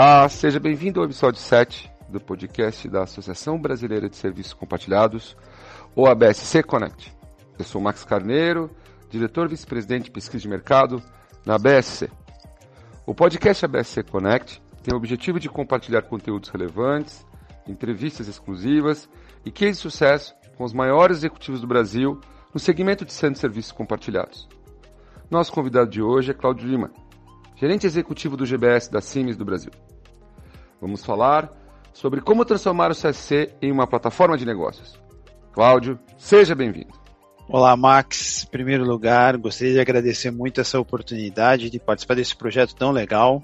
Olá, seja bem-vindo ao episódio 7 do podcast da Associação Brasileira de Serviços Compartilhados, ou ABSC Connect. Eu sou Max Carneiro, diretor vice-presidente de pesquisa de mercado na ABSC. O podcast ABSC Connect tem o objetivo de compartilhar conteúdos relevantes, entrevistas exclusivas e cases de sucesso com os maiores executivos do Brasil no segmento de centros de serviços compartilhados. Nosso convidado de hoje é Claudio Lima, gerente executivo do GBS da Siemens do Brasil. Vamos falar sobre como transformar o CSC em uma plataforma de negócios. Cláudio, seja bem-vindo. Olá, Max. Em primeiro lugar, gostaria de agradecer muito essa oportunidade de participar desse projeto tão legal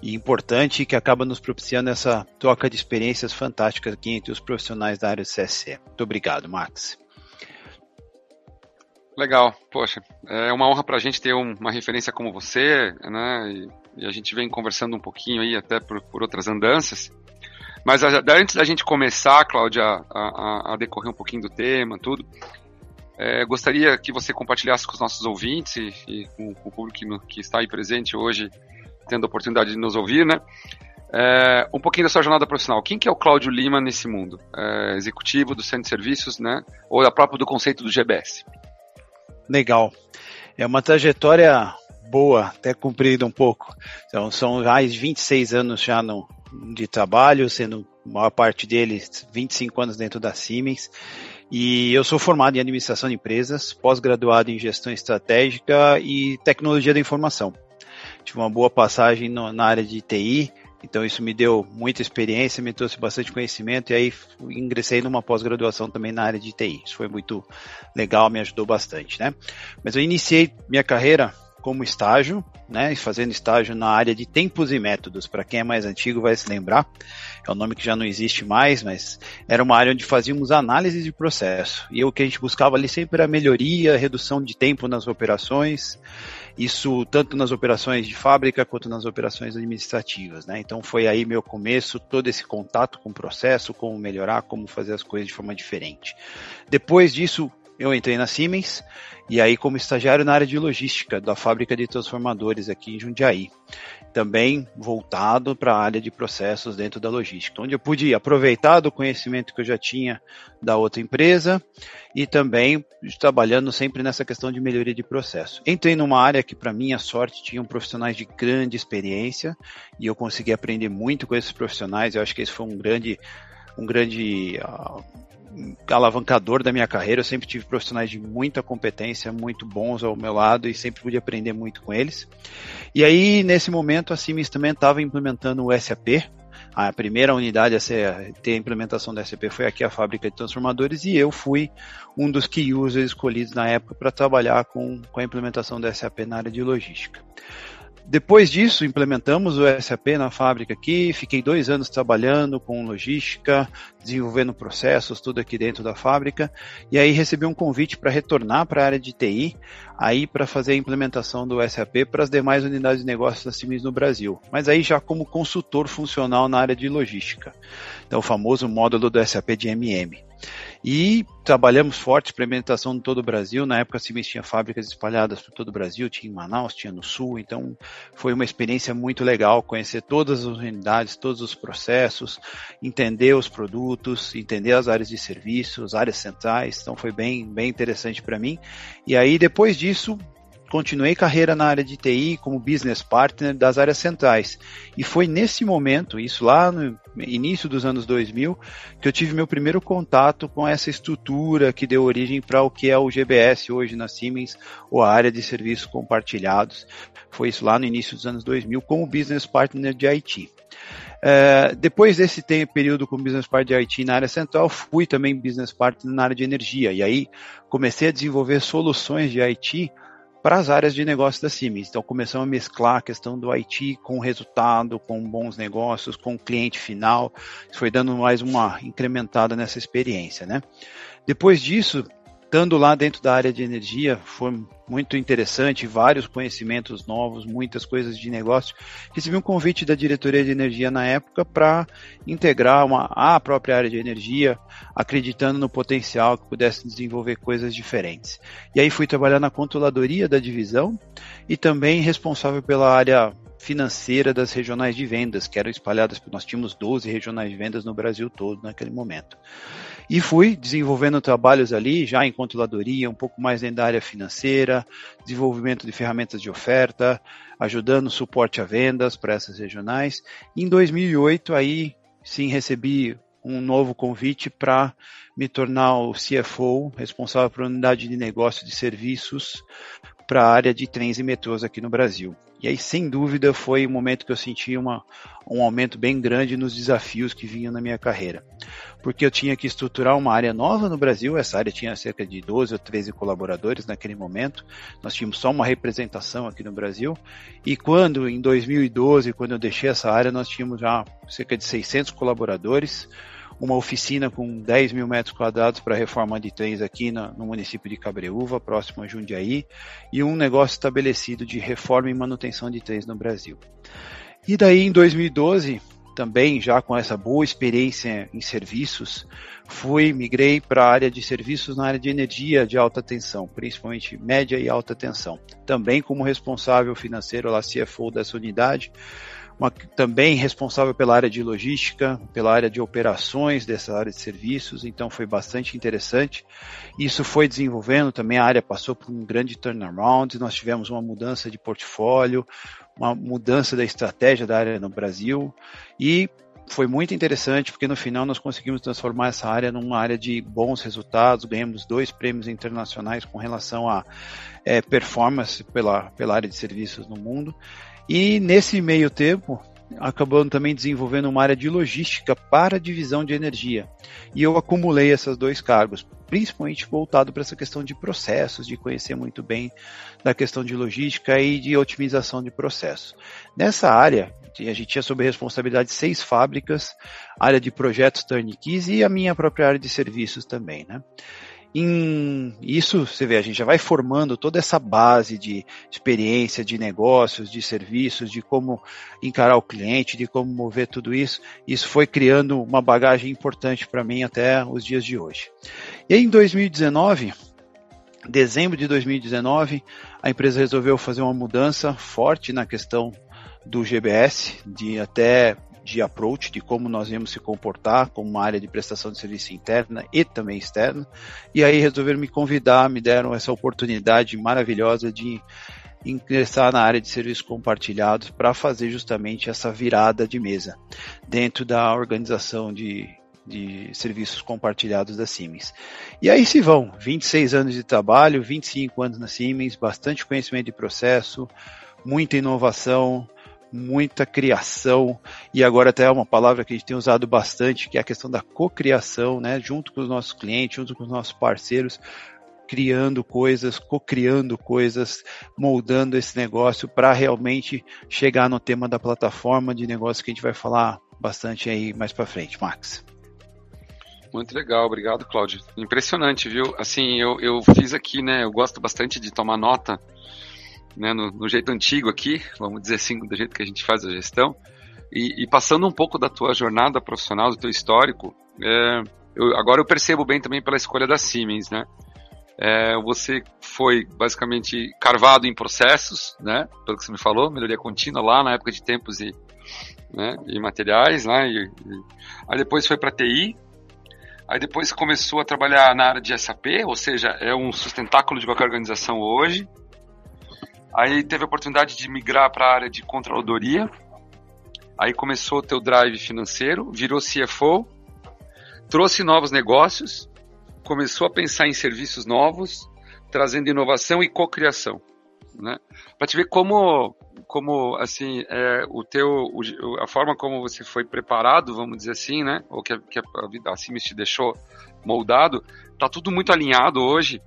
e importante que acaba nos propiciando essa troca de experiências fantásticas aqui entre os profissionais da área do CSC. Muito obrigado, Max. Legal, poxa, é uma honra para a gente ter uma referência como você, né? E, e, a gente vem conversando um pouquinho aí até por, por outras andanças. Mas a, antes da gente começar, Cláudia, a, a, a, decorrer um pouquinho do tema, tudo, é, gostaria que você compartilhasse com os nossos ouvintes e, e com, com, o público que, que, está aí presente hoje, tendo a oportunidade de nos ouvir, né? É, um pouquinho da sua jornada profissional. Quem que é o Cláudio Lima nesse mundo? É, executivo do Centro de Serviços, né? Ou da própria do conceito do GBS? Legal. É uma trajetória boa, até cumprida um pouco. Então, são mais 26 anos já no, de trabalho, sendo a maior parte deles 25 anos dentro da Siemens. E eu sou formado em administração de empresas, pós-graduado em gestão estratégica e tecnologia da informação. Tive uma boa passagem no, na área de TI, então isso me deu muita experiência, me trouxe bastante conhecimento e aí ingressei numa pós-graduação também na área de TI. Isso foi muito legal, me ajudou bastante, né? Mas eu iniciei minha carreira como estágio, né, fazendo estágio na área de tempos e métodos. Para quem é mais antigo vai se lembrar, é um nome que já não existe mais, mas era uma área onde fazíamos análise de processo. E o que a gente buscava ali sempre era melhoria, redução de tempo nas operações, isso tanto nas operações de fábrica quanto nas operações administrativas, né? Então foi aí meu começo, todo esse contato com o processo, como melhorar, como fazer as coisas de forma diferente. Depois disso, eu entrei na Siemens e aí como estagiário na área de logística da fábrica de transformadores aqui em Jundiaí também voltado para a área de processos dentro da logística, onde eu pude aproveitar do conhecimento que eu já tinha da outra empresa e também trabalhando sempre nessa questão de melhoria de processo. Entrei numa área que, para minha sorte, tinham profissionais de grande experiência e eu consegui aprender muito com esses profissionais. Eu acho que esse foi um grande, um grande uh, alavancador da minha carreira. Eu sempre tive profissionais de muita competência, muito bons ao meu lado e sempre pude aprender muito com eles. E aí, nesse momento, a Siemens também estava implementando o SAP. A primeira unidade a ser, ter a implementação do SAP foi aqui a fábrica de transformadores e eu fui um dos key users escolhidos na época para trabalhar com, com a implementação do SAP na área de logística. Depois disso, implementamos o SAP na fábrica aqui, fiquei dois anos trabalhando com logística, desenvolvendo processos, tudo aqui dentro da fábrica, e aí recebi um convite para retornar para a área de TI, aí para fazer a implementação do SAP para as demais unidades de negócios da Siemens no Brasil, mas aí já como consultor funcional na área de logística, então o famoso módulo do SAP de MM. E trabalhamos forte para implementação em todo o Brasil. Na época, a Siemens tinha fábricas espalhadas por todo o Brasil, tinha em Manaus, tinha no Sul. Então, foi uma experiência muito legal conhecer todas as unidades, todos os processos, entender os produtos, entender as áreas de serviço, as áreas centrais. Então, foi bem, bem interessante para mim. E aí, depois disso, continuei carreira na área de TI como business partner das áreas centrais. E foi nesse momento, isso lá no início dos anos 2000, que eu tive meu primeiro contato com essa estrutura que deu origem para o que é o GBS hoje na Siemens, ou a área de serviços compartilhados. Foi isso lá no início dos anos 2000 como business partner de IT. É, depois desse tempo, período como business partner de IT na área central, fui também business partner na área de energia. E aí comecei a desenvolver soluções de IT para as áreas de negócio da Siemens. Então começamos a mesclar a questão do IT com resultado, com bons negócios, com cliente final. Isso foi dando mais uma incrementada nessa experiência, né? Depois disso, estando lá dentro da área de energia, foi muito interessante, vários conhecimentos novos, muitas coisas de negócio. Recebi um convite da diretoria de energia na época para integrar uma, a própria área de energia, acreditando no potencial que pudesse desenvolver coisas diferentes. E aí fui trabalhar na controladoria da divisão e também responsável pela área financeira das regionais de vendas, que eram espalhadas, nós tínhamos 12 regionais de vendas no Brasil todo naquele momento. E fui desenvolvendo trabalhos ali, já em controladoria, um pouco mais dentro da área financeira, desenvolvimento de ferramentas de oferta, ajudando suporte a vendas para essas regionais. Em 2008, aí sim recebi um novo convite para me tornar o CFO, responsável por unidade de negócio de serviços para a área de trens e metrôs aqui no Brasil. E aí, sem dúvida, foi o momento que eu senti uma, um aumento bem grande nos desafios que vinham na minha carreira. Porque eu tinha que estruturar uma área nova no Brasil, essa área tinha cerca de 12 ou 13 colaboradores naquele momento, nós tínhamos só uma representação aqui no Brasil, e quando, em 2012, quando eu deixei essa área, nós tínhamos já cerca de 600 colaboradores, uma oficina com 10 mil metros quadrados para reforma de trens aqui no, município de Cabreúva, próximo a Jundiaí, e um negócio estabelecido de reforma e manutenção de trens no Brasil. E daí, em 2012, também já com essa boa experiência em serviços, fui, migrei para a área de serviços na área de energia de alta tensão, principalmente média e alta tensão. Também como responsável financeiro, lá CFO dessa unidade, uma, também responsável pela área de logística, pela área de operações dessa área de serviços, então foi bastante interessante. Isso foi desenvolvendo, também a área passou por um grande turnaround, nós tivemos uma mudança de portfólio, uma mudança da estratégia da área no Brasil e foi muito interessante porque no final nós conseguimos transformar essa área numa área de bons resultados, ganhamos dois prêmios internacionais com relação a é, performance pela, pela área de serviços no mundo e nesse meio tempo, acabando também desenvolvendo uma área de logística para a divisão de energia. E eu acumulei esses dois cargos, principalmente voltado para essa questão de processos, de conhecer muito bem da questão de logística e de otimização de processos. Nessa área, a gente tinha sob responsabilidade seis fábricas, área de projetos turnkey e a minha própria área de serviços também, né? Em isso, você vê, a gente já vai formando toda essa base de experiência, de negócios, de serviços, de como encarar o cliente, de como mover tudo isso. Isso foi criando uma bagagem importante para mim até os dias de hoje. E aí, em 2019, dezembro de 2019, a empresa resolveu fazer uma mudança forte na questão do GBS, de até de approach, de como nós íamos se comportar como uma área de prestação de serviço interna e também externa. E aí resolveram me convidar, me deram essa oportunidade maravilhosa de ingressar na área de serviços compartilhados para fazer justamente essa virada de mesa dentro da organização de, de serviços compartilhados da Siemens. E aí se vão 26 anos de trabalho, 25 anos na Siemens, bastante conhecimento de processo, muita inovação, muita criação e agora até é uma palavra que a gente tem usado bastante, que é a questão da cocriação, né, junto com os nossos clientes, junto com os nossos parceiros, criando coisas, co-criando coisas, moldando esse negócio para realmente chegar no tema da plataforma de negócio que a gente vai falar bastante aí mais para frente, Max. Muito legal, obrigado, Cláudio. Impressionante, viu? Assim, eu, eu fiz aqui, né? Eu gosto bastante de tomar nota né, no, no, jeito antigo aqui, vamos dizer assim, do jeito que a gente faz a gestão, e, e passando um pouco da tua jornada profissional, do teu histórico, é, eu, agora eu percebo bem também pela escolha da Siemens, né? É, você foi basicamente carvado em processos, né? Pelo que você me falou, melhoria contínua lá na época de tempos e, né, e materiais, né? E, e, aí depois foi para TI, aí depois começou a trabalhar na área de SAP, ou seja, é um sustentáculo de qualquer organização hoje, Aí teve a oportunidade de migrar para a área de controladoria. Aí começou o teu drive financeiro, virou CFO, trouxe novos negócios, começou a pensar em serviços novos, trazendo inovação e cocriação, né? Para te ver como como assim é, o teu o, a forma como você foi preparado vamos dizer assim né ou que, que a vida assim te deixou moldado tá tudo muito alinhado hoje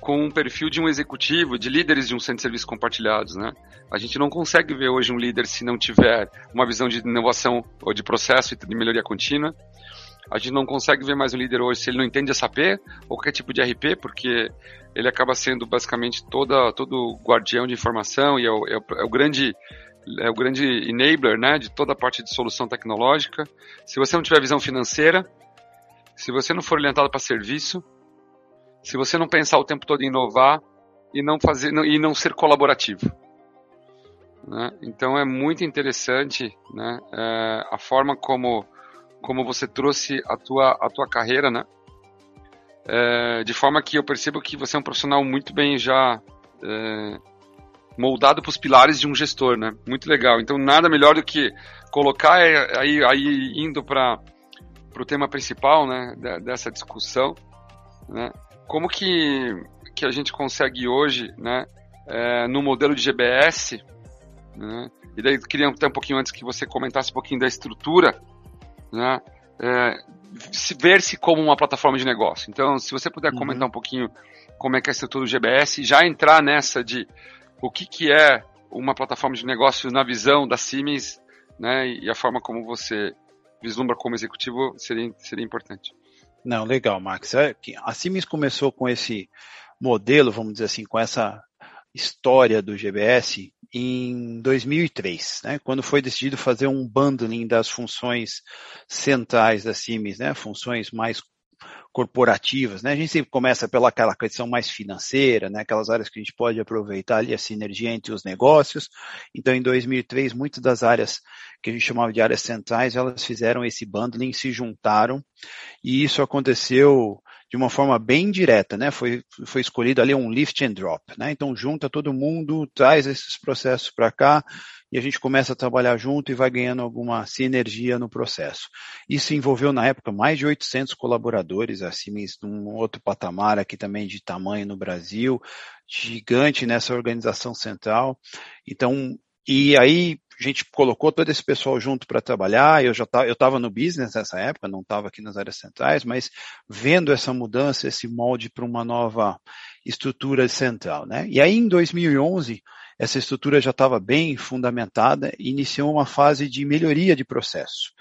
com um perfil de um executivo, de líderes de um centro de serviços compartilhados, né? A gente não consegue ver hoje um líder se não tiver uma visão de inovação ou de processo e de melhoria contínua. A gente não consegue ver mais um líder hoje se ele não entende SAP ou qualquer tipo de RP, porque ele acaba sendo basicamente toda, todo guardião de informação e é o, é o, é o grande é o grande enabler né, de toda a parte de solução tecnológica. Se você não tiver visão financeira, se você não for orientado para serviço, se você não pensar o tempo todo em inovar e não fazer e não ser colaborativo. Né? Então é muito interessante né, é, a forma como, como você trouxe a tua, a tua carreira, né? É, de forma que eu percebo que você é um profissional muito bem já é, moldado para os pilares de um gestor, né? Muito legal. Então nada melhor do que colocar é, aí, aí indo para o tema principal, né? Dessa discussão, né? Como que que a gente consegue hoje, né? É, no modelo de GBS né? E daí queria até um pouquinho antes que você comentasse um pouquinho da estrutura, né? É, se ver-se como uma plataforma de negócio. Então, se você puder uhum. comentar um pouquinho como é que é a estrutura do GBS, já entrar nessa de o que, que é uma plataforma de negócio na visão da Siemens, né, e a forma como você vislumbra como executivo seria, seria importante. Não, legal, Max. É a Siemens começou com esse modelo, vamos dizer assim, com essa história do GBS em 2003, né, quando foi decidido fazer um bundling das funções centrais da Siemens, né, funções mais corporativas, né? A gente sempre começa pela aquela questão mais financeira, né? Aquelas áreas que a gente pode aproveitar ali a sinergia entre os negócios. Então, em 2003, muitas das áreas que a gente chamava de áreas centrais, elas fizeram esse bundling, se juntaram, e isso aconteceu de uma forma bem direta, né? Foi, foi escolhido ali um lift and drop, né? Então junta todo mundo, traz esses processos para cá e a gente começa a trabalhar junto e vai ganhando alguma sinergia no processo. Isso envolveu na época mais de 800 colaboradores, assim, num outro patamar aqui também de tamanho no Brasil, gigante nessa organização central. Então, e aí a gente colocou todo esse pessoal junto para trabalhar. Eu já eu estava no business nessa época, não estava aqui nas áreas centrais, mas vendo essa mudança, esse molde para uma nova estrutura central, né? E aí em 2011 essa estrutura já estava bem fundamentada e iniciou uma fase de melhoria de processo.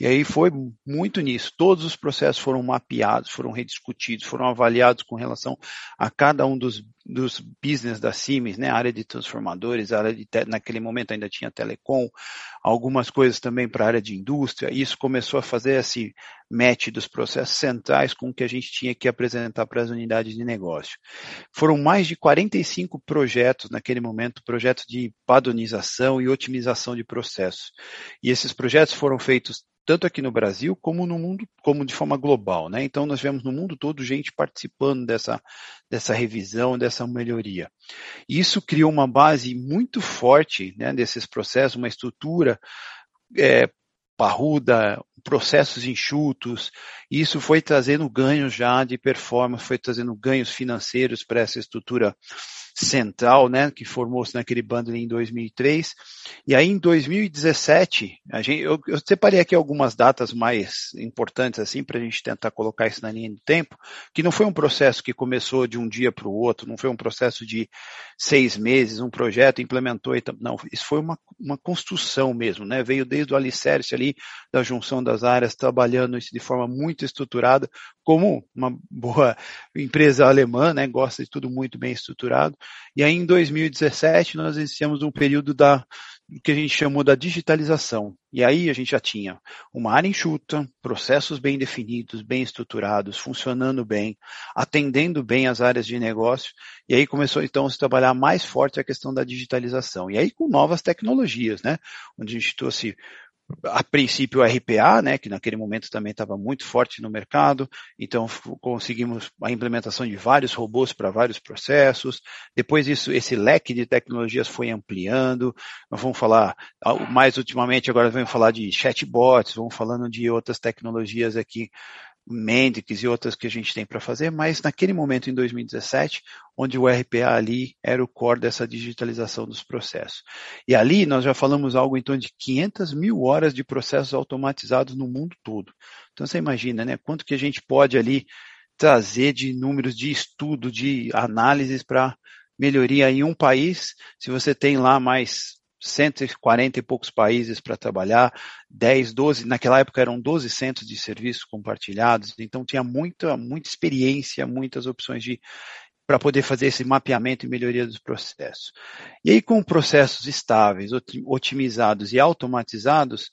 E aí foi muito nisso. Todos os processos foram mapeados, foram rediscutidos, foram avaliados com relação a cada um dos dos business da Siemens, né, área de transformadores, área de naquele momento ainda tinha telecom, algumas coisas também para a área de indústria. Isso começou a fazer esse match dos processos centrais com o que a gente tinha que apresentar para as unidades de negócio. Foram mais de 45 projetos naquele momento, projetos de padronização e otimização de processos. E esses projetos foram feitos tanto aqui no Brasil como no mundo, como de forma global, né? Então nós vemos no mundo todo gente participando dessa, dessa revisão, dessa melhoria. Isso criou uma base muito forte, né, desses processos, uma estrutura é, parruda, processos enxutos, isso foi trazendo ganhos já de performance, foi trazendo ganhos financeiros para essa estrutura central, né, que formou-se naquele bundle em 2003. E aí em 2017, a gente, eu, eu separei aqui algumas datas mais importantes assim para a gente tentar colocar isso na linha do tempo, que não foi um processo que começou de um dia para o outro, não foi um processo de seis meses, um projeto implementou e não, isso foi uma, uma construção mesmo, né? Veio desde o alicerce ali da junção das áreas, trabalhando isso de forma muito estruturada, como uma boa empresa alemã, né? Gosta de tudo muito bem estruturado. E aí, em 2017, nós iniciamos um período da que a gente chamou da digitalização. E aí a gente já tinha uma área enxuta, processos bem definidos, bem estruturados, funcionando bem, atendendo bem as áreas de negócio. E aí começou então a se trabalhar mais forte a questão da digitalização. E aí com novas tecnologias, né? Onde a gente trouxe a princípio RPA, né, que naquele momento também estava muito forte no mercado, então conseguimos a implementação de vários robôs para vários processos. Depois isso, esse leque de tecnologias foi ampliando. Nós vamos falar mais ultimamente agora vamos falar de chatbots, vamos falando de outras tecnologias aqui Mendix e outras que a gente tem para fazer, mas naquele momento, em 2017, onde o RPA ali era o core dessa digitalização dos processos. E ali nós já falamos algo em torno de 500 mil horas de processos automatizados no mundo todo. Então você imagina, né, quanto que a gente pode ali trazer de números de estudo, de análises para melhoria em um país, se você tem lá mais 140 e poucos países para trabalhar, 10, 12, naquela época eram 12 centros de serviços compartilhados, então tinha muita, muita experiência, muitas opções de para poder fazer esse mapeamento e melhoria dos processos. E aí, com processos estáveis, otimizados e automatizados,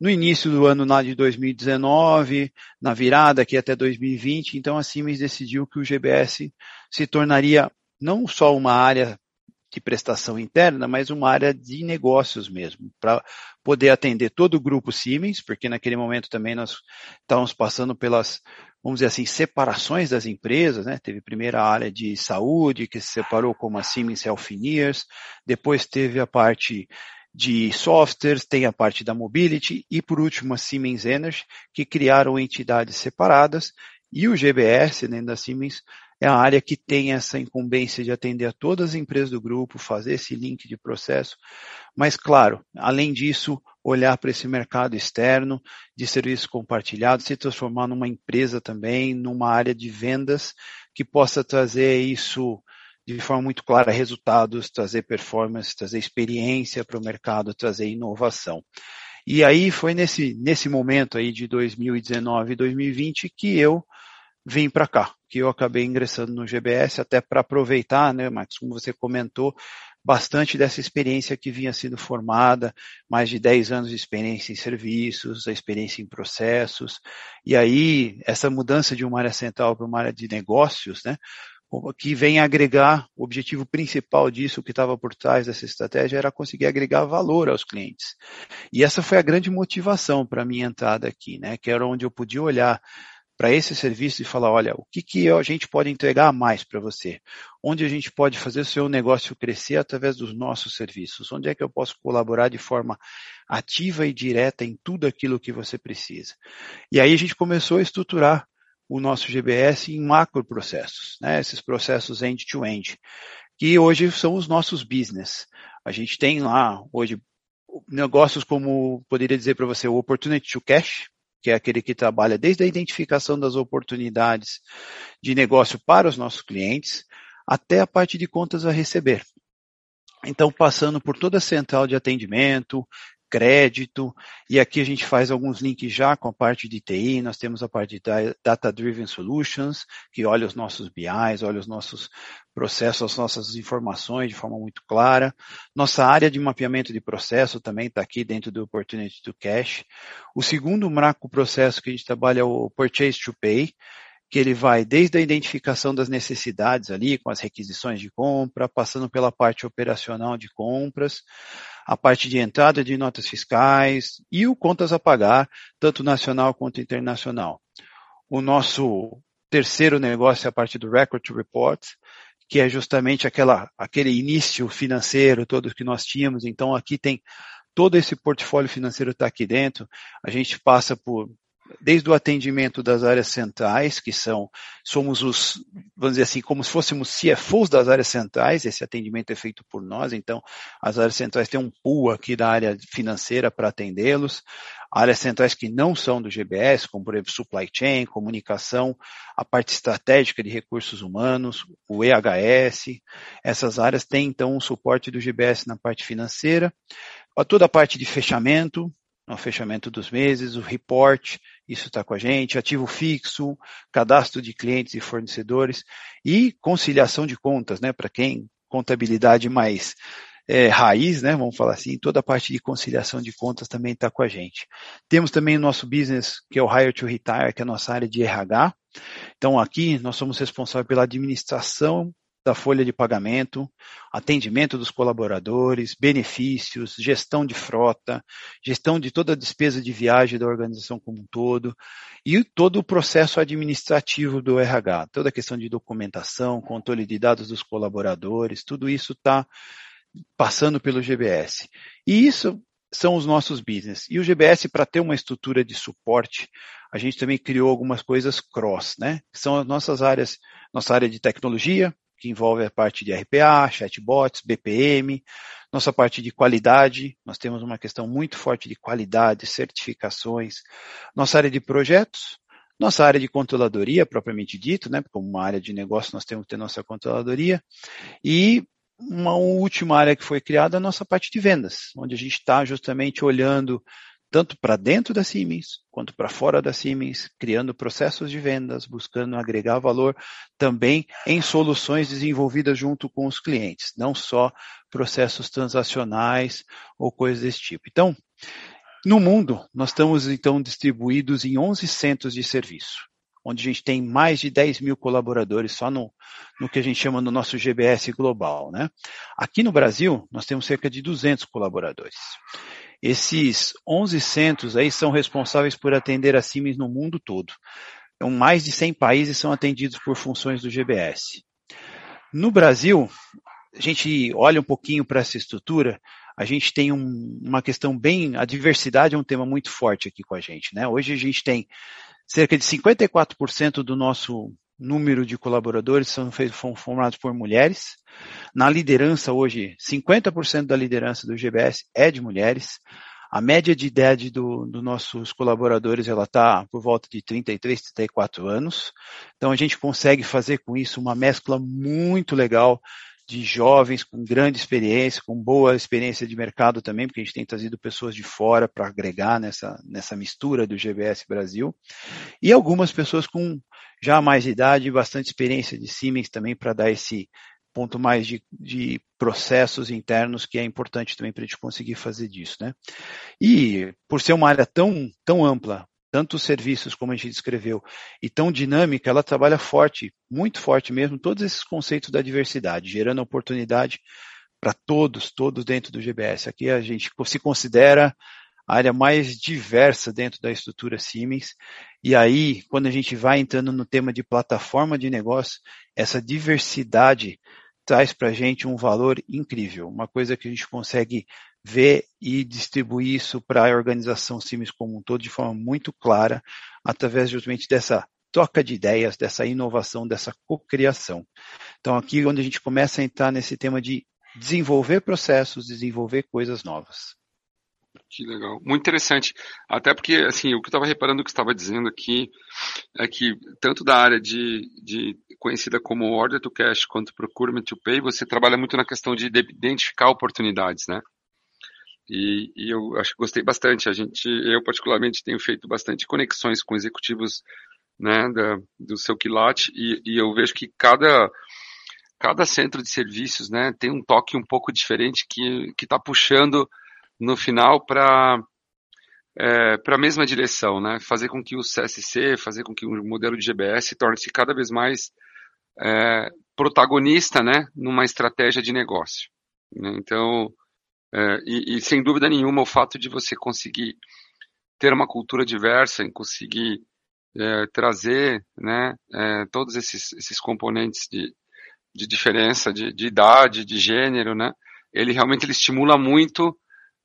no início do ano lá de 2019, na virada aqui até 2020, então a Siemens decidiu que o GBS se tornaria não só uma área de prestação interna, mas uma área de negócios mesmo, para poder atender todo o grupo Siemens, porque naquele momento também nós estávamos passando pelas, vamos dizer assim, separações das empresas, né? Teve primeiro a área de saúde, que se separou como a Siemens Healthineers, depois teve a parte de softwares, tem a parte da mobility e por último a Siemens Energy, que criaram entidades separadas e o GBS, né, da Siemens, é a área que tem essa incumbência de atender a todas as empresas do grupo, fazer esse link de processo. Mas, claro, além disso, olhar para esse mercado externo de serviços compartilhados, se transformar numa empresa também, numa área de vendas que possa trazer isso de forma muito clara resultados, trazer performance, trazer experiência para o mercado, trazer inovação. E aí foi nesse, nesse momento aí de 2019 e 2020 que eu vim para cá, que eu acabei ingressando no GBS até para aproveitar, né, Max, como você comentou, bastante dessa experiência que vinha sendo formada, mais de 10 anos de experiência em serviços, a experiência em processos, e aí essa mudança de uma área central para uma área de negócios, né, que vem agregar, o objetivo principal disso, que estava por trás dessa estratégia, era conseguir agregar valor aos clientes. E essa foi a grande motivação para a minha entrada aqui, né? Que era onde eu podia olhar para esse serviço e falar, olha, o que, que a gente pode entregar mais para você? Onde a gente pode fazer o seu negócio crescer através dos nossos serviços? Onde é que eu posso colaborar de forma ativa e direta em tudo aquilo que você precisa? E aí a gente começou a estruturar o nosso GBS em macro processos, né? esses processos end-to-end, -end, que hoje são os nossos business. A gente tem lá hoje negócios como, poderia dizer para você, o Opportunity to Cash, que é aquele que trabalha desde a identificação das oportunidades de negócio para os nossos clientes, até a parte de contas a receber. Então, passando por toda a central de atendimento, crédito, e aqui a gente faz alguns links já com a parte de TI, nós temos a parte de Data Driven Solutions, que olha os nossos BIs, olha os nossos processos, as nossas informações de forma muito clara. Nossa área de mapeamento de processo também está aqui dentro do Opportunity to Cash. O segundo macro processo que a gente trabalha é o Purchase to Pay, que ele vai desde a identificação das necessidades ali, com as requisições de compra, passando pela parte operacional de compras, a parte de entrada de notas fiscais e o contas a pagar, tanto nacional quanto internacional. O nosso terceiro negócio é a parte do Record to Report, que é justamente aquela, aquele início financeiro todo que nós tínhamos. Então aqui tem todo esse portfólio financeiro está aqui dentro. A gente passa por desde o atendimento das áreas centrais, que são, somos os, vamos dizer assim, como se fôssemos CFOs das áreas centrais, esse atendimento é feito por nós, então as áreas centrais têm um pool aqui da área financeira para atendê-los, áreas centrais que não são do GBS, como por exemplo supply chain, comunicação, a parte estratégica de recursos humanos, o EHS, essas áreas têm então um suporte do GBS na parte financeira, toda a parte de fechamento, no fechamento dos meses, o report, isso está com a gente, ativo fixo, cadastro de clientes e fornecedores e conciliação de contas, né? Para quem contabilidade mais é, raiz, né? Vamos falar assim, toda a parte de conciliação de contas também está com a gente. Temos também o nosso business, que é o Hire to Retire, que é a nossa área de RH. Então aqui nós somos responsáveis pela administração da folha de pagamento, atendimento dos colaboradores, benefícios, gestão de frota, gestão de toda a despesa de viagem da organização como um todo e todo o processo administrativo do RH, toda a questão de documentação, controle de dados dos colaboradores, tudo isso está passando pelo GBS. E isso são os nossos business. E o GBS, para ter uma estrutura de suporte, a gente também criou algumas coisas cross, né? São as nossas áreas, nossa área de tecnologia, que envolve a parte de RPA, chatbots, BPM, nossa parte de qualidade, nós temos uma questão muito forte de qualidade, certificações, nossa área de projetos, nossa área de controladoria, propriamente dito, né, como uma área de negócio nós temos que ter nossa controladoria, e uma última área que foi criada, a nossa parte de vendas, onde a gente está justamente olhando tanto para dentro da Siemens quanto para fora da Siemens, criando processos de vendas, buscando agregar valor também em soluções desenvolvidas junto com os clientes, não só processos transacionais ou coisas desse tipo. Então, no mundo, nós estamos então distribuídos em 11 centros de serviço, onde a gente tem mais de 10 mil colaboradores só no, no que a gente chama no nosso GBS global. Né? Aqui no Brasil, nós temos cerca de 200 colaboradores. Esses 11 centros aí são responsáveis por atender a CIMES no mundo todo. Então, mais de 100 países são atendidos por funções do GBS. No Brasil, a gente olha um pouquinho para essa estrutura, a gente tem um, uma questão bem, a diversidade é um tema muito forte aqui com a gente, né? Hoje a gente tem cerca de 54% do nosso número de colaboradores são formados por mulheres. Na liderança hoje, 50% da liderança do GBS é de mulheres. A média de idade dos do nossos colaboradores ela está por volta de 33, 34 anos. Então a gente consegue fazer com isso uma mescla muito legal de jovens com grande experiência, com boa experiência de mercado também, porque a gente tem trazido pessoas de fora para agregar nessa, nessa mistura do GBS Brasil, e algumas pessoas com já mais idade e bastante experiência de Siemens também para dar esse ponto mais de, de, processos internos que é importante também para a gente conseguir fazer disso, né? E por ser uma área tão, tão ampla, tantos serviços como a gente descreveu, e tão dinâmica, ela trabalha forte, muito forte mesmo, todos esses conceitos da diversidade, gerando oportunidade para todos, todos dentro do GBS. Aqui a gente se considera a área mais diversa dentro da estrutura Siemens. E aí, quando a gente vai entrando no tema de plataforma de negócio, essa diversidade traz para a gente um valor incrível, uma coisa que a gente consegue ver e distribuir isso para a organização Siemens como um todo de forma muito clara, através justamente dessa troca de ideias, dessa inovação, dessa cocriação. Então aqui é onde a gente começa a entrar nesse tema de desenvolver processos, desenvolver coisas novas. Que legal. Muito interessante. Até porque, assim, o que eu estava reparando que estava dizendo aqui é que tanto da área de, de conhecida como order to cash quanto procurement to pay, você trabalha muito na questão de identificar oportunidades, né? E, e eu acho que gostei bastante. A gente, eu particularmente tenho feito bastante conexões com executivos, né, da, do seu quilate e, e eu vejo que cada cada centro de serviços, né, tem um toque um pouco diferente que está puxando no final para é, para a mesma direção, né? Fazer com que o CSC, fazer com que o modelo de GBS torne-se cada vez mais é, protagonista, né? Numa estratégia de negócio. Né? Então, é, e, e, sem dúvida nenhuma o fato de você conseguir ter uma cultura diversa, em conseguir é, trazer, né? É, todos esses, esses componentes de, de diferença, de, de idade, de gênero, né? Ele realmente ele estimula muito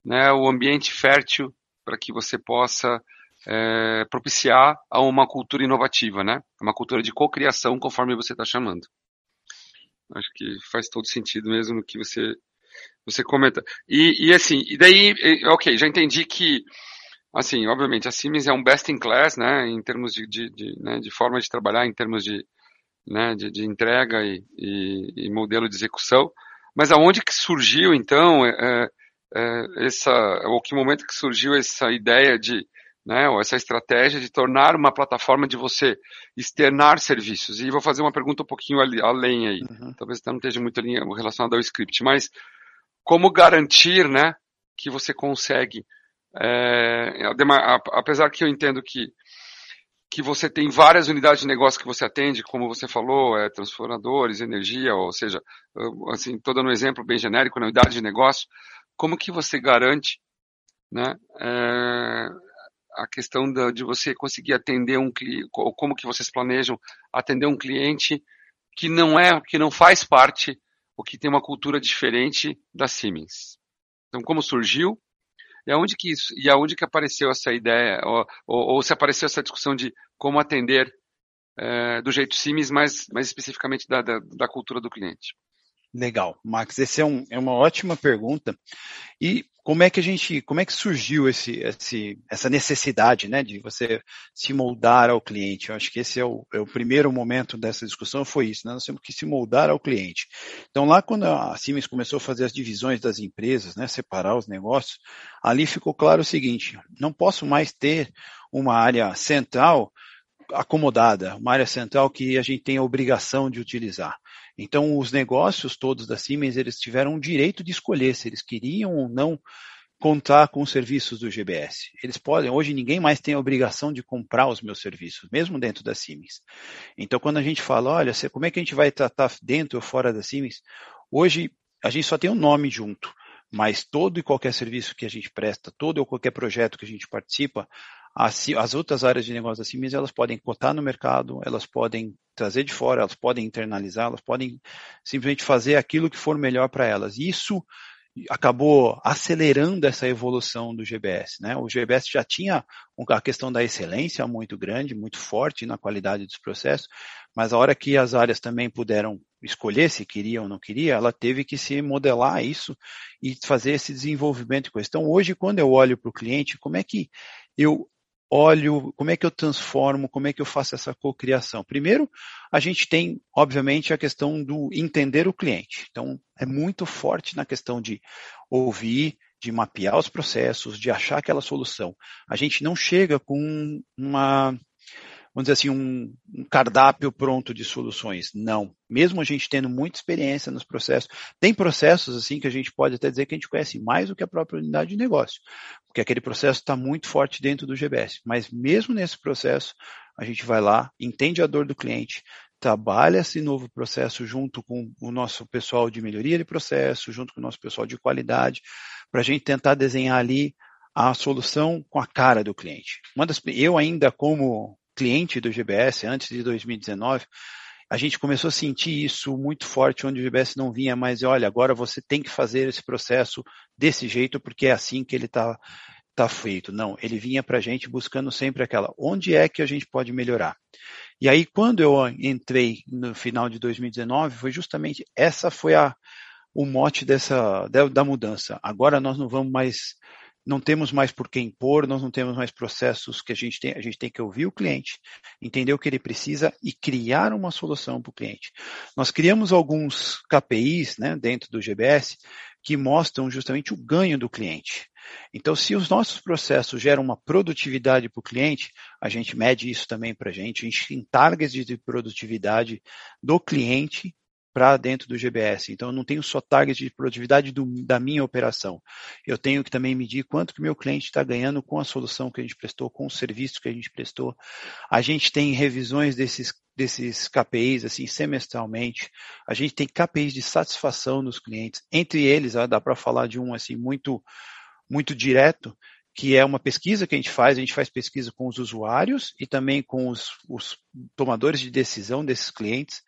né, o ambiente fértil para que você possa é, propiciar a uma cultura inovativa, né? Uma cultura de cocriação, conforme você está chamando. Acho que faz todo sentido mesmo no que você você comenta. E, e assim, e daí, ok, já entendi que, assim, obviamente a Siemens é um best in class, né? Em termos de, de, de, né, de forma de trabalhar, em termos de, né, de, de entrega e, e, e, modelo de execução. Mas aonde que surgiu então é, é, essa, ou que momento que surgiu essa ideia de, né, ou essa estratégia de tornar uma plataforma de você externar serviços. E vou fazer uma pergunta um pouquinho além aí, uhum. talvez não esteja muito relacionada ao script, mas como garantir, né, que você consegue, é, apesar que eu entendo que que você tem várias unidades de negócio que você atende, como você falou, é, transformadores, energia, ou seja, assim, estou dando um exemplo bem genérico na unidade de negócio, como que você garante né, é, a questão da, de você conseguir atender um cliente, como que vocês planejam atender um cliente que não é, que não faz parte, ou que tem uma cultura diferente da Siemens. Então, como surgiu, e aonde que isso, e aonde que apareceu essa ideia, ou, ou, ou se apareceu essa discussão de como atender é, do jeito Siemens, mas mais especificamente da, da, da cultura do cliente. Legal, Max, essa é, um, é, uma ótima pergunta. E como é que a gente, como é que surgiu esse, esse, essa necessidade, né, de você se moldar ao cliente? Eu acho que esse é o, é o primeiro momento dessa discussão, foi isso, né? Nós temos que se moldar ao cliente. Então lá quando a Siemens começou a fazer as divisões das empresas, né, separar os negócios, ali ficou claro o seguinte: não posso mais ter uma área central acomodada, uma área central que a gente tem a obrigação de utilizar. Então, os negócios todos da Siemens, eles tiveram o direito de escolher se eles queriam ou não contar com os serviços do GBS. Eles podem, hoje ninguém mais tem a obrigação de comprar os meus serviços, mesmo dentro da Siemens. Então, quando a gente fala, olha, como é que a gente vai tratar dentro ou fora da Siemens? Hoje, a gente só tem um nome junto, mas todo e qualquer serviço que a gente presta, todo ou qualquer projeto que a gente participa, as, as outras áreas de negócio da Siemens, elas podem cotar no mercado, elas podem trazer de fora, elas podem internalizar, elas podem simplesmente fazer aquilo que for melhor para elas. Isso acabou acelerando essa evolução do GBS. Né? O GBS já tinha a questão da excelência muito grande, muito forte na qualidade dos processos, mas a hora que as áreas também puderam escolher se queria ou não queria, ela teve que se modelar isso e fazer esse desenvolvimento de coisa. Então, hoje, quando eu olho para o cliente, como é que eu olho, como é que eu transformo, como é que eu faço essa cocriação? Primeiro, a gente tem, obviamente, a questão do entender o cliente. Então, é muito forte na questão de ouvir, de mapear os processos, de achar aquela solução. A gente não chega com uma vamos dizer assim, um, um, cardápio pronto de soluções. Não. Mesmo a gente tendo muita experiência nos processos, tem processos assim que a gente pode até dizer que a gente conhece mais do que a própria unidade de negócio, porque aquele processo está muito forte dentro do GBS. Mas mesmo nesse processo, a gente vai lá, entende a dor do cliente, trabalha esse novo processo junto com o nosso pessoal de melhoria de processo, junto com o nosso pessoal de qualidade, para a gente tentar desenhar ali a solução com a cara do cliente. Eu ainda como cliente do GBS antes de 2019, a gente começou a sentir isso muito forte, onde o GBS não vinha mais, olha, agora você tem que fazer esse processo desse jeito, porque é assim que ele está tá feito. Não, ele vinha para a gente buscando sempre aquela, onde é que a gente pode melhorar? E aí, quando eu entrei no final de 2019, foi justamente, essa foi a, o mote dessa, da, da mudança. Agora nós não vamos mais não temos mais por que impor, nós não temos mais processos que a gente tem, a gente tem que ouvir o cliente, entender o que ele precisa e criar uma solução para o cliente. Nós criamos alguns KPIs né, dentro do GBS que mostram justamente o ganho do cliente. Então, se os nossos processos geram uma produtividade para o cliente, a gente mede isso também para a gente, a gente tem targets de produtividade do cliente para dentro do GBS. Então, eu não tenho só target de produtividade do, da minha operação. Eu tenho que também medir quanto que meu cliente está ganhando com a solução que a gente prestou, com o serviço que a gente prestou. A gente tem revisões desses, desses KPIs, assim, semestralmente. A gente tem KPIs de satisfação dos clientes. Entre eles, dá para falar de um, assim, muito, muito direto, que é uma pesquisa que a gente faz, a gente faz pesquisa com os usuários e também com os, os, tomadores de decisão desses clientes.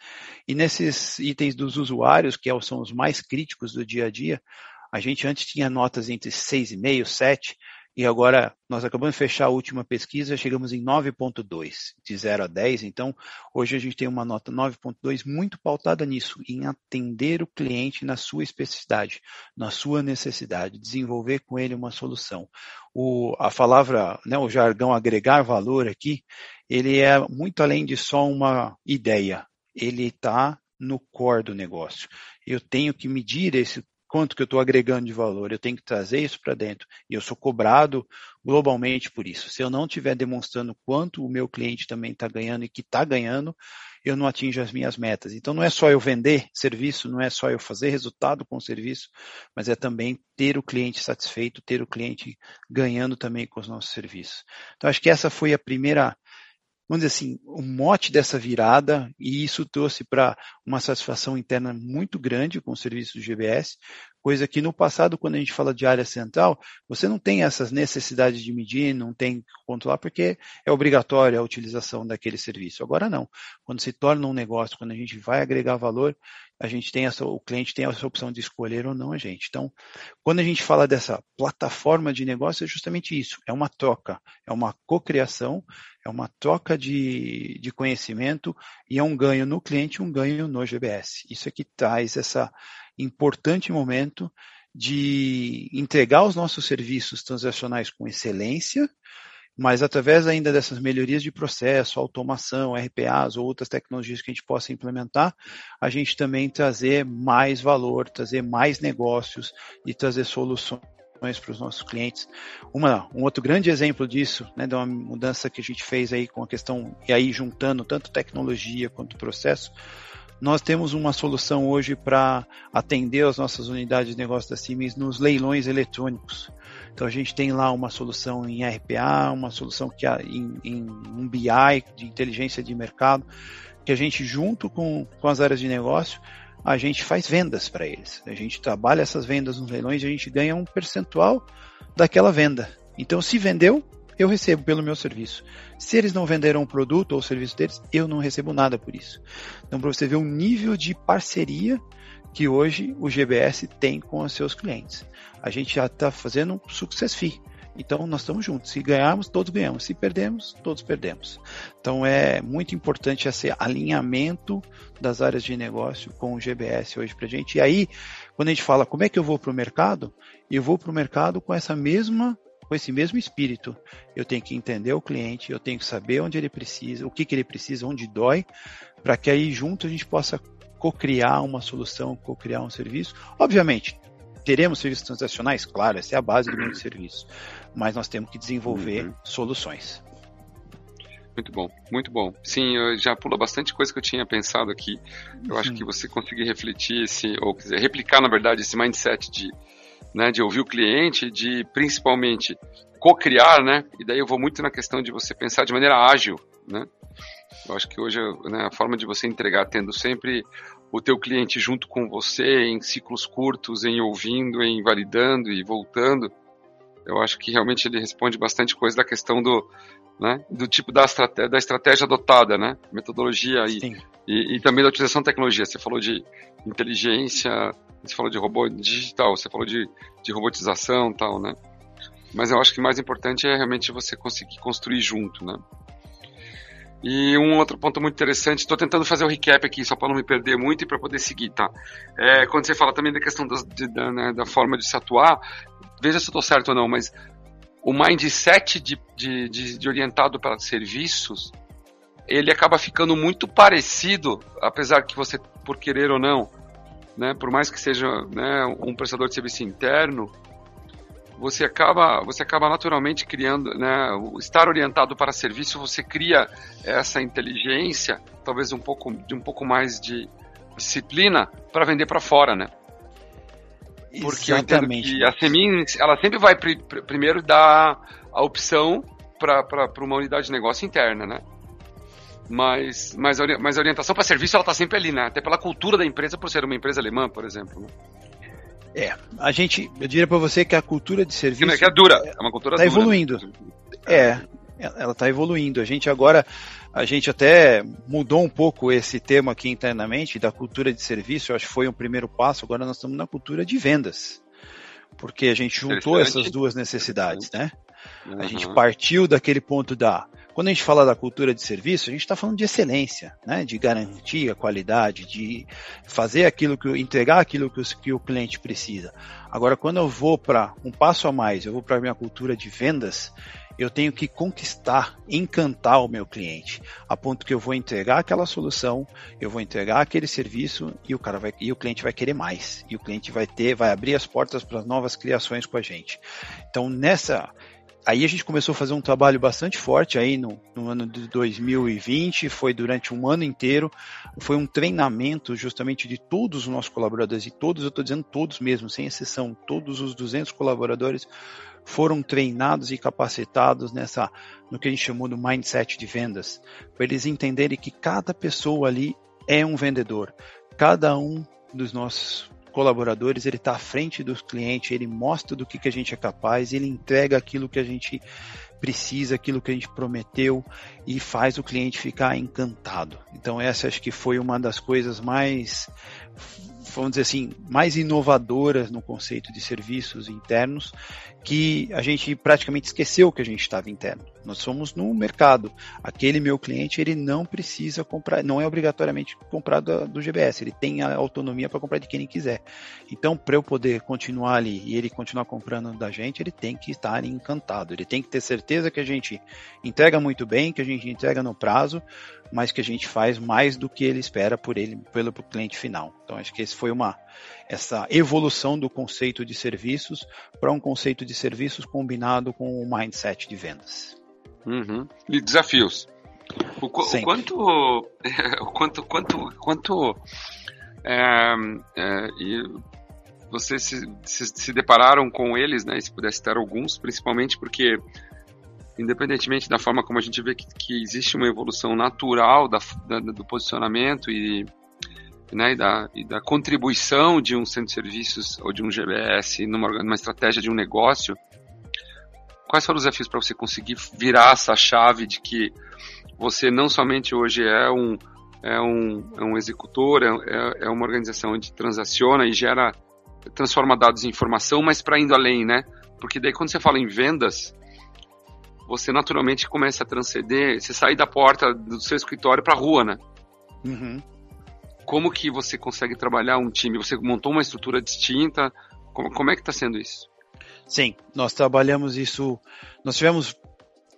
E nesses itens dos usuários, que é são os mais críticos do dia a dia, a gente antes tinha notas entre 6,5, 7, e agora nós acabamos de fechar a última pesquisa, chegamos em 9.2, de 0 a 10. Então, hoje a gente tem uma nota 9.2 muito pautada nisso, em atender o cliente na sua especificidade, na sua necessidade, desenvolver com ele uma solução. O, a palavra, né, o jargão agregar valor aqui, ele é muito além de só uma ideia. Ele está no core do negócio. Eu tenho que medir esse quanto que eu estou agregando de valor, eu tenho que trazer isso para dentro. E eu sou cobrado globalmente por isso. Se eu não estiver demonstrando quanto o meu cliente também está ganhando e que está ganhando, eu não atinjo as minhas metas. Então não é só eu vender serviço, não é só eu fazer resultado com o serviço, mas é também ter o cliente satisfeito, ter o cliente ganhando também com os nossos serviços. Então acho que essa foi a primeira vamos dizer assim, o mote dessa virada, e isso trouxe para uma satisfação interna muito grande com o serviço do GBS, coisa que no passado, quando a gente fala de área central, você não tem essas necessidades de medir, não tem que controlar, porque é obrigatória a utilização daquele serviço. Agora não. Quando se torna um negócio, quando a gente vai agregar valor, a gente tem essa, o cliente tem essa opção de escolher ou não a gente. Então, quando a gente fala dessa plataforma de negócio, é justamente isso. É uma troca, é uma cocriação, é uma troca de, de conhecimento e é um ganho no cliente, um ganho no GBS. Isso é que traz essa importante momento de entregar os nossos serviços transacionais com excelência, mas através ainda dessas melhorias de processo, automação, RPAs ou outras tecnologias que a gente possa implementar, a gente também trazer mais valor, trazer mais negócios e trazer soluções para os nossos clientes. Uma, um outro grande exemplo disso, né, de uma mudança que a gente fez aí com a questão, e aí juntando tanto tecnologia quanto processo, nós temos uma solução hoje para atender as nossas unidades de negócio da Siemens nos leilões eletrônicos. Então a gente tem lá uma solução em RPA, uma solução que em, em um BI de inteligência de mercado, que a gente junto com, com as áreas de negócio a gente faz vendas para eles. A gente trabalha essas vendas nos leilões e a gente ganha um percentual daquela venda. Então, se vendeu, eu recebo pelo meu serviço. Se eles não venderam o produto ou o serviço deles, eu não recebo nada por isso. Então, para você ver o nível de parceria que hoje o GBS tem com os seus clientes. A gente já está fazendo um success fee. Então nós estamos juntos. Se ganharmos, todos ganhamos. Se perdemos, todos perdemos. Então é muito importante esse alinhamento das áreas de negócio com o GBS hoje para a gente. E aí, quando a gente fala como é que eu vou para o mercado, eu vou para o mercado com essa mesma com esse mesmo espírito. Eu tenho que entender o cliente, eu tenho que saber onde ele precisa, o que, que ele precisa, onde dói, para que aí junto a gente possa co-criar uma solução, co-criar um serviço. Obviamente, teremos serviços transacionais? Claro, essa é a base do mundo de serviço. Mas nós temos que desenvolver uhum. soluções. Muito bom, muito bom. Sim, já pula bastante coisa que eu tinha pensado aqui. Eu uhum. acho que você conseguir refletir esse, ou quiser replicar, na verdade, esse mindset de, né, de ouvir o cliente, de principalmente co-criar, né? E daí eu vou muito na questão de você pensar de maneira ágil, né? Eu acho que hoje né, a forma de você entregar, tendo sempre o teu cliente junto com você em ciclos curtos, em ouvindo, em validando e voltando, eu acho que realmente ele responde bastante coisa da questão do, né, do tipo da estratégia, da estratégia adotada, né, metodologia e, e, e, também da utilização da tecnologia. Você falou de inteligência, você falou de robô digital, você falou de, de robotização tal, né. Mas eu acho que o mais importante é realmente você conseguir construir junto, né. E um outro ponto muito interessante, estou tentando fazer o recap aqui, só para não me perder muito e para poder seguir, tá? É, quando você fala também da questão da, de, da, né, da forma de se atuar, veja se eu estou certo ou não, mas o mindset de, de, de, de orientado para serviços, ele acaba ficando muito parecido, apesar que você, por querer ou não, né, por mais que seja né, um prestador de serviço interno, você acaba, você acaba naturalmente criando, né, estar orientado para serviço, você cria essa inteligência, talvez um pouco de um pouco mais de disciplina para vender para fora, né? Porque Exatamente. eu entendo que a Semin, ela sempre vai pr pr primeiro dar a opção para uma unidade de negócio interna, né? Mas, mas, mas a orientação para serviço ela está sempre ali, né? Até pela cultura da empresa, por ser uma empresa alemã, por exemplo. Né? É, a gente, eu diria para você que a cultura de serviço. Que, é dura, é uma cultura tá dura. evoluindo. É, ela está evoluindo. A gente agora, a gente até mudou um pouco esse tema aqui internamente da cultura de serviço. Eu acho que foi um primeiro passo. Agora nós estamos na cultura de vendas, porque a gente juntou essas duas necessidades, né? A gente partiu daquele ponto da quando a gente fala da cultura de serviço, a gente está falando de excelência, né? de garantir a qualidade, de fazer aquilo que entregar aquilo que, que o cliente precisa. Agora, quando eu vou para um passo a mais, eu vou para a minha cultura de vendas, eu tenho que conquistar, encantar o meu cliente, a ponto que eu vou entregar aquela solução, eu vou entregar aquele serviço e o cara vai e o cliente vai querer mais, e o cliente vai ter, vai abrir as portas para novas criações com a gente. Então, nessa aí a gente começou a fazer um trabalho bastante forte aí no, no, ano de 2020, foi durante um ano inteiro, foi um treinamento justamente de todos os nossos colaboradores, e todos, eu estou dizendo todos mesmo, sem exceção, todos os 200 colaboradores foram treinados e capacitados nessa, no que a gente chamou do mindset de vendas, para eles entenderem que cada pessoa ali é um vendedor, cada um dos nossos colaboradores, ele está à frente dos clientes, ele mostra do que, que a gente é capaz, ele entrega aquilo que a gente precisa, aquilo que a gente prometeu e faz o cliente ficar encantado. Então essa acho que foi uma das coisas mais vamos dizer assim, mais inovadoras no conceito de serviços internos, que a gente praticamente esqueceu que a gente estava interno. Nós somos no mercado. Aquele meu cliente, ele não precisa comprar, não é obrigatoriamente comprar do, do GBS, ele tem a autonomia para comprar de quem ele quiser. Então, para eu poder continuar ali e ele continuar comprando da gente, ele tem que estar encantado, ele tem que ter certeza que a gente entrega muito bem, que a gente entrega no prazo, mas que a gente faz mais do que ele espera por ele, pelo cliente final. Então, acho que esse foi uma essa evolução do conceito de serviços para um conceito de serviços combinado com o mindset de vendas. Uhum. E desafios. O, o, quanto, o quanto, quanto, quanto é, é, vocês se, se, se, depararam com eles, né? Se pudesse citar alguns, principalmente porque, independentemente da forma como a gente vê que, que existe uma evolução natural da, da, do posicionamento e, né, e, da, e da contribuição de um centro de serviços ou de um GBS numa, numa estratégia de um negócio, quais foram os desafios para você conseguir virar essa chave de que você não somente hoje é um, é um, é um executor, é, é uma organização onde transaciona e gera transforma dados em informação, mas para indo além, né? Porque daí quando você fala em vendas, você naturalmente começa a transcender, você sai da porta do seu escritório para a rua, né? Uhum. Como que você consegue trabalhar um time? Você montou uma estrutura distinta? Como, como é que está sendo isso? Sim, nós trabalhamos isso. Nós tivemos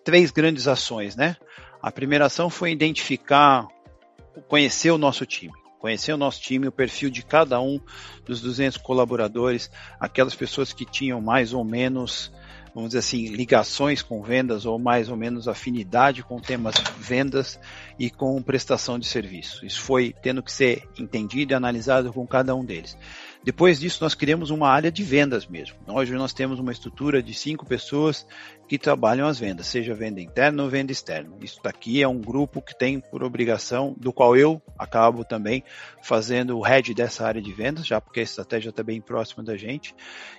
três grandes ações, né? A primeira ação foi identificar, conhecer o nosso time conhecer o nosso time, o perfil de cada um dos 200 colaboradores, aquelas pessoas que tinham mais ou menos, vamos dizer assim, ligações com vendas ou mais ou menos afinidade com temas vendas e com prestação de serviço. Isso foi tendo que ser entendido e analisado com cada um deles. Depois disso, nós criamos uma área de vendas mesmo. Hoje nós temos uma estrutura de cinco pessoas que trabalham as vendas, seja venda interna ou venda externa. Isso daqui é um grupo que tem por obrigação, do qual eu acabo também fazendo o head dessa área de vendas, já porque a estratégia está bem próxima da gente.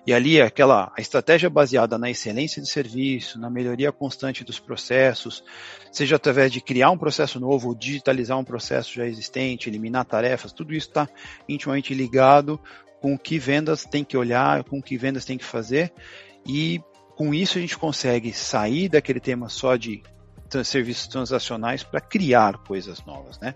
E ali aquela a estratégia baseada na excelência de serviço, na melhoria constante dos processos, seja através de criar um processo novo, digitalizar um processo já existente, eliminar tarefas, tudo isso está intimamente ligado com o que vendas tem que olhar, com o que vendas tem que fazer e com isso a gente consegue sair daquele tema só de serviços transacionais para criar coisas novas, né?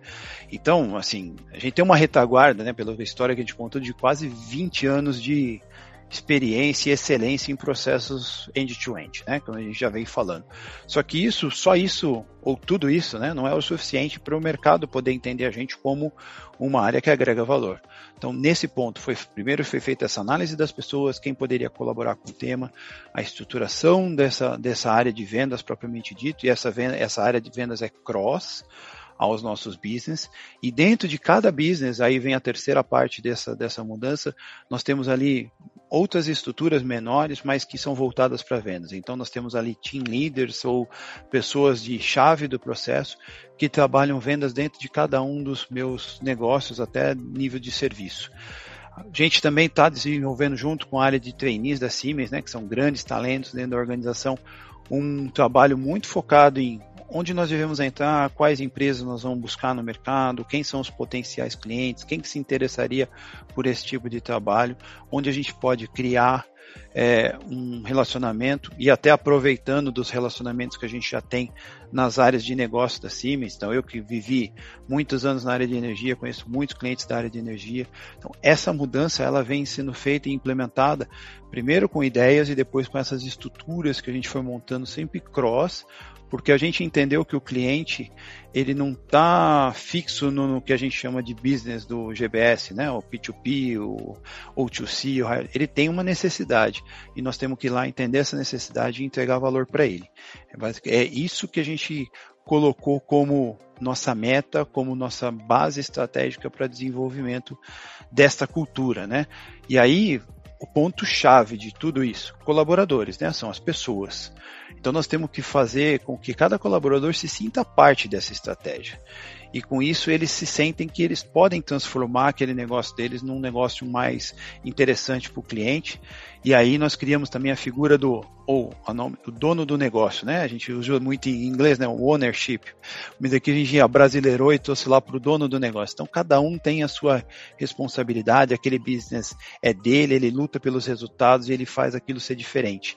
Então, assim, a gente tem uma retaguarda, né, pela história que a gente contou de quase 20 anos de experiência e excelência em processos end-to-end, -end, né? Como a gente já vem falando. Só que isso, só isso, ou tudo isso, né, não é o suficiente para o mercado poder entender a gente como uma área que agrega valor. Então, nesse ponto, foi primeiro foi feita essa análise das pessoas, quem poderia colaborar com o tema, a estruturação dessa, dessa área de vendas propriamente dito, e essa, venda, essa área de vendas é cross, aos nossos business. E dentro de cada business, aí vem a terceira parte dessa, dessa mudança, nós temos ali outras estruturas menores, mas que são voltadas para vendas. Então nós temos ali team leaders ou pessoas de chave do processo que trabalham vendas dentro de cada um dos meus negócios até nível de serviço. A gente também está desenvolvendo junto com a área de trainees da Siemens, né, que são grandes talentos dentro da organização, um trabalho muito focado em onde nós devemos entrar, quais empresas nós vamos buscar no mercado, quem são os potenciais clientes, quem que se interessaria por esse tipo de trabalho, onde a gente pode criar é, um relacionamento e até aproveitando dos relacionamentos que a gente já tem nas áreas de negócio da Siemens. Então, eu que vivi muitos anos na área de energia, conheço muitos clientes da área de energia. Então, essa mudança ela vem sendo feita e implementada primeiro com ideias e depois com essas estruturas que a gente foi montando sempre cross, porque a gente entendeu que o cliente ele não está fixo no, no, que a gente chama de business do GBS, né? O P2P, o O2C, ele tem uma necessidade e nós temos que ir lá entender essa necessidade e entregar valor para ele. É, é isso que a gente colocou como nossa meta, como nossa base estratégica para desenvolvimento desta cultura, né? E aí o ponto chave de tudo isso, colaboradores, né? São as pessoas. Então nós temos que fazer com que cada colaborador se sinta parte dessa estratégia. E com isso eles se sentem que eles podem transformar aquele negócio deles num negócio mais interessante para o cliente. E aí nós criamos também a figura do ou nome, o dono do negócio, né? A gente usa muito em inglês, né? O ownership. Mas aqui a gente brasileirou e trouxe lá para o dono do negócio. Então cada um tem a sua responsabilidade, aquele business é dele, ele luta pelos resultados e ele faz aquilo ser diferente.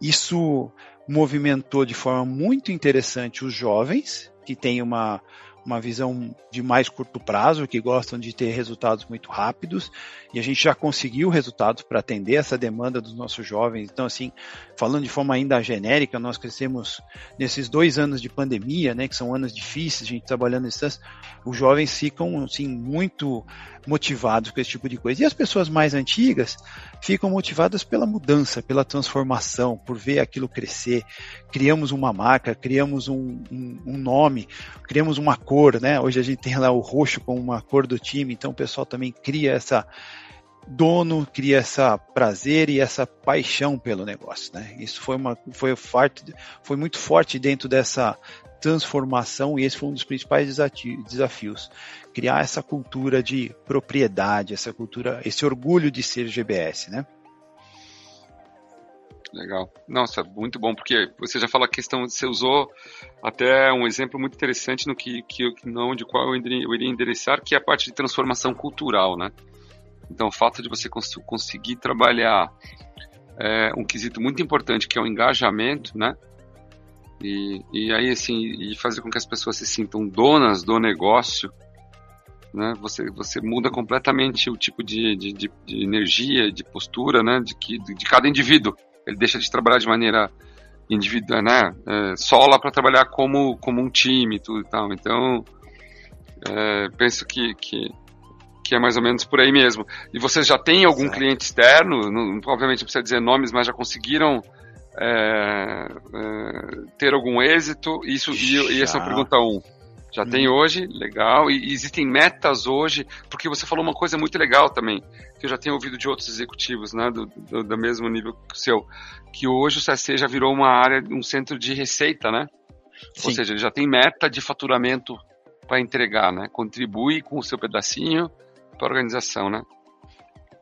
Isso movimentou de forma muito interessante os jovens, que têm uma, uma visão de mais curto prazo, que gostam de ter resultados muito rápidos, e a gente já conseguiu resultados para atender essa demanda dos nossos jovens. Então, assim, falando de forma ainda genérica, nós crescemos nesses dois anos de pandemia, né, que são anos difíceis, a gente trabalhando em distância, os jovens ficam, assim, muito motivados com esse tipo de coisa. E as pessoas mais antigas ficam motivadas pela mudança, pela transformação, por ver aquilo crescer. Criamos uma marca, criamos um, um, um nome, criamos uma cor, né? Hoje a gente tem lá o roxo como uma cor do time, então o pessoal também cria essa dono cria essa prazer e essa paixão pelo negócio, né? Isso foi uma foi forte, foi muito forte dentro dessa transformação e esse foi um dos principais desafios, criar essa cultura de propriedade, essa cultura, esse orgulho de ser GBS, né? Legal. Nossa, muito bom, porque você já fala a questão, você usou até um exemplo muito interessante no que, que não de qual eu iria endereçar, que é a parte de transformação cultural, né? Então, o fato de você cons conseguir trabalhar é, um quesito muito importante, que é o engajamento, né? E, e aí, assim, e fazer com que as pessoas se sintam donas do negócio, né? Você, você muda completamente o tipo de, de, de, de energia, de postura, né? De, que, de cada indivíduo. Ele deixa de trabalhar de maneira individual, né? É, sola para trabalhar como, como um time tudo e tal. Então, é, penso que, que, que é mais ou menos por aí mesmo. E vocês já têm algum certo. cliente externo? Não, obviamente não precisa dizer nomes, mas já conseguiram é, é, ter algum êxito? Isso, e, e, essa é a pergunta 1. Um. Já hum. tem hoje, legal. E, e, existem metas hoje, porque você falou uma coisa muito legal também, que eu já tenho ouvido de outros executivos, né, do, do, do mesmo nível que o seu, que hoje o CSC já virou uma área, um centro de receita, né? Sim. Ou seja, ele já tem meta de faturamento para entregar, né? Contribui com o seu pedacinho para a organização, né?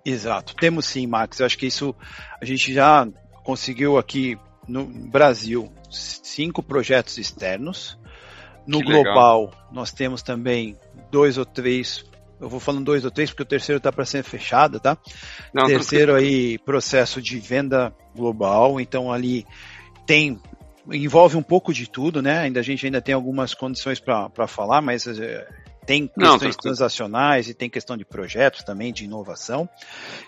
Exato. Temos sim, Max. Eu acho que isso a gente já conseguiu aqui no Brasil cinco projetos externos. No que global, legal. nós temos também dois ou três. Eu vou falando dois ou três porque o terceiro está para ser fechado, tá? Não, terceiro aí, processo de venda global. Então ali tem envolve um pouco de tudo, né? Ainda a gente ainda tem algumas condições para falar, mas eh, tem questões Não, transacionais e tem questão de projetos também, de inovação,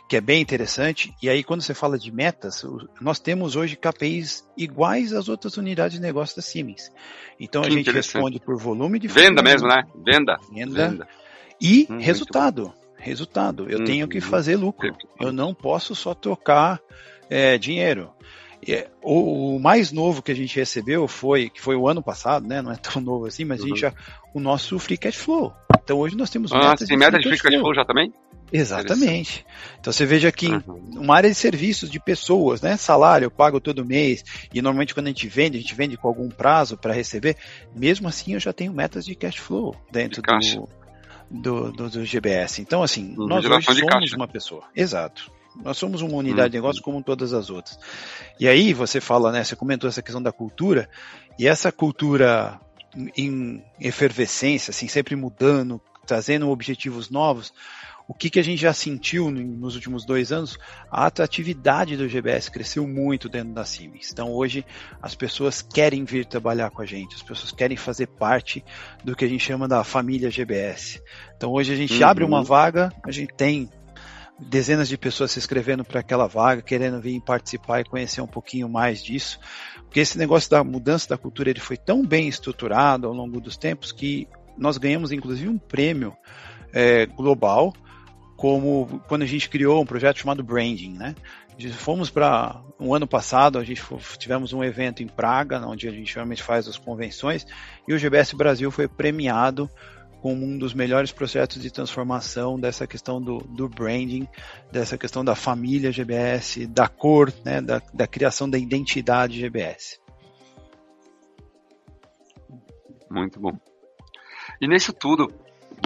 que é bem interessante. E aí, quando você fala de metas, nós temos hoje KPIs iguais às outras unidades de negócio da Siemens. Então, que a gente responde por volume de Venda mesmo, né? Venda. Venda. Venda. E hum, resultado. Resultado. Eu hum, tenho que fazer lucro. Eu não posso só trocar é, dinheiro. O, mais novo que a gente recebeu foi, que foi o ano passado, né? Não é tão novo assim, mas uhum. a gente uhum. já, o nosso free cash flow. Então hoje nós temos ah, tem meta de free cash flow já também? Exatamente. Então você veja que uhum. uma área de serviços de pessoas, né? Salário eu pago todo mês e normalmente quando a gente vende, a gente vende com algum prazo para receber. Mesmo assim eu já tenho metas de cash flow dentro de do, do, do, do, GBS. Então assim, uhum. nós hoje somos caixa. uma pessoa. Exato. Nós somos uma unidade de uhum. negócio como todas as outras. E aí você fala, né? Você comentou essa questão da cultura e essa cultura em efervescência, assim, sempre mudando, trazendo objetivos novos. O que, que a gente já sentiu nos últimos dois anos? A atratividade do GBS cresceu muito dentro da Siemens. Então hoje as pessoas querem vir trabalhar com a gente, as pessoas querem fazer parte do que a gente chama da família GBS. Então hoje a gente uhum. abre uma vaga, a gente tem dezenas de pessoas se inscrevendo para aquela vaga, querendo vir participar e conhecer um pouquinho mais disso, porque esse negócio da mudança da cultura ele foi tão bem estruturado ao longo dos tempos que nós ganhamos inclusive um prêmio é, global, como quando a gente criou um projeto chamado Branding, né? Fomos para um ano passado, a gente tivemos um evento em Praga, onde a gente realmente faz as convenções, e o GBS Brasil foi premiado como um dos melhores projetos de transformação dessa questão do, do branding, dessa questão da família GBS, da cor, né, da, da criação da identidade GBS. Muito bom. E nisso tudo,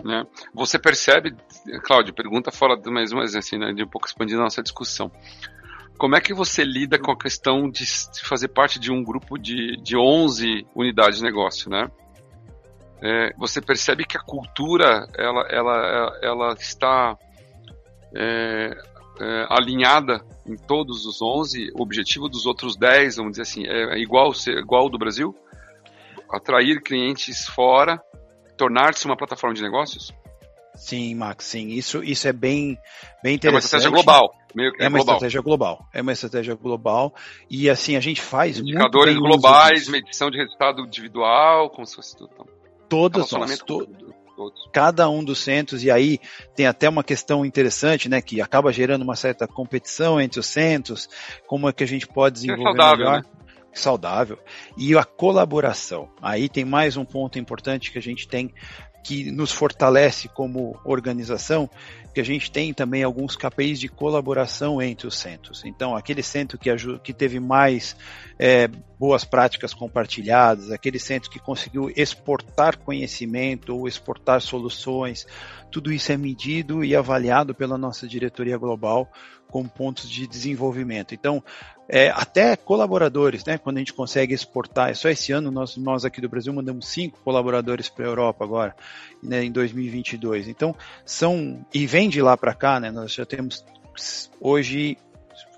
né, você percebe, Cláudio, pergunta fora do mais uma assim, né, de um pouco expandir a nossa discussão. Como é que você lida com a questão de fazer parte de um grupo de, de 11 unidades de negócio, né? É, você percebe que a cultura ela, ela, ela está é, é, alinhada em todos os 11, o objetivo dos outros 10, vamos dizer assim, é igual, ser, igual ao do Brasil? Atrair clientes fora, tornar-se uma plataforma de negócios? Sim, Max, sim. Isso, isso é bem, bem interessante. É uma estratégia global. Meio que é, é uma global. estratégia global. É uma estratégia global. E assim, a gente faz. Indicadores globais, medição de resultado individual, como se fosse tudo. Todas nós. To, Todos. Cada um dos centros, e aí tem até uma questão interessante, né, que acaba gerando uma certa competição entre os centros, como é que a gente pode é desenvolver é saudável, melhor. Né? Saudável. E a colaboração. Aí tem mais um ponto importante que a gente tem que nos fortalece como organização, que a gente tem também alguns KPIs de colaboração entre os centros. Então, aquele centro que, que teve mais é, boas práticas compartilhadas, aquele centro que conseguiu exportar conhecimento ou exportar soluções, tudo isso é medido e avaliado pela nossa diretoria global como pontos de desenvolvimento. Então, é, até colaboradores, né? Quando a gente consegue exportar, é só esse ano nós, nós aqui do Brasil mandamos cinco colaboradores para a Europa agora, né, em 2022. Então, são e vem de lá para cá, né? Nós já temos hoje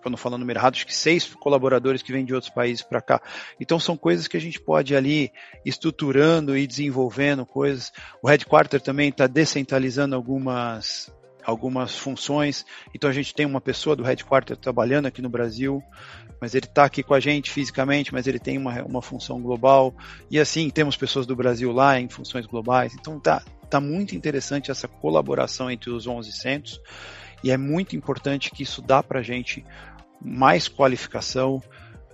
para não falar número errado, acho que seis colaboradores que vêm de outros países para cá. Então são coisas que a gente pode ali estruturando e desenvolvendo coisas. O headquarter também está descentralizando algumas algumas funções. Então a gente tem uma pessoa do headquarter trabalhando aqui no Brasil, mas ele está aqui com a gente fisicamente, mas ele tem uma, uma função global. E assim, temos pessoas do Brasil lá em funções globais. Então tá, tá muito interessante essa colaboração entre os 11 centros. E é muito importante que isso dá para a gente mais qualificação,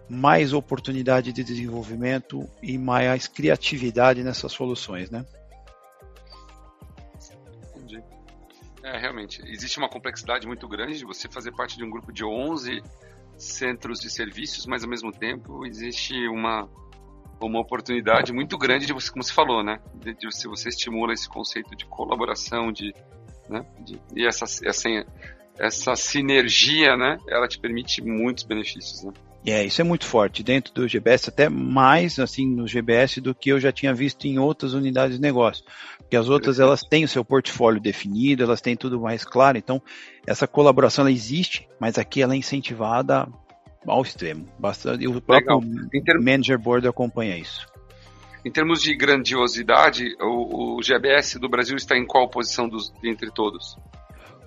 mais oportunidade de desenvolvimento e mais criatividade nessas soluções, né? É, realmente. Existe uma complexidade muito grande de você fazer parte de um grupo de 11 centros de serviços, mas ao mesmo tempo existe uma, uma oportunidade muito grande de você, como você falou, né? De, de se você estimula esse conceito de colaboração, de, né? De, e essa, essa, essa sinergia, né? Ela te permite muitos benefícios, né? É, isso é muito forte dentro do GBS, até mais assim no GBS do que eu já tinha visto em outras unidades de negócio. Porque as outras elas têm o seu portfólio definido, elas têm tudo mais claro, então essa colaboração ela existe, mas aqui ela é incentivada ao extremo. Bastante, e o próprio. Manager Board acompanha isso. Em termos de grandiosidade, o, o GBS do Brasil está em qual posição dos, entre todos?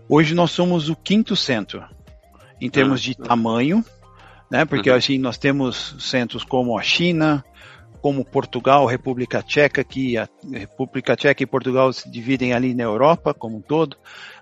Hoje nós somos o quinto centro em termos ah, de tamanho né? Porque uhum. assim nós temos centros como a China, como Portugal, República Tcheca, que a República Tcheca e Portugal se dividem ali na Europa como um todo,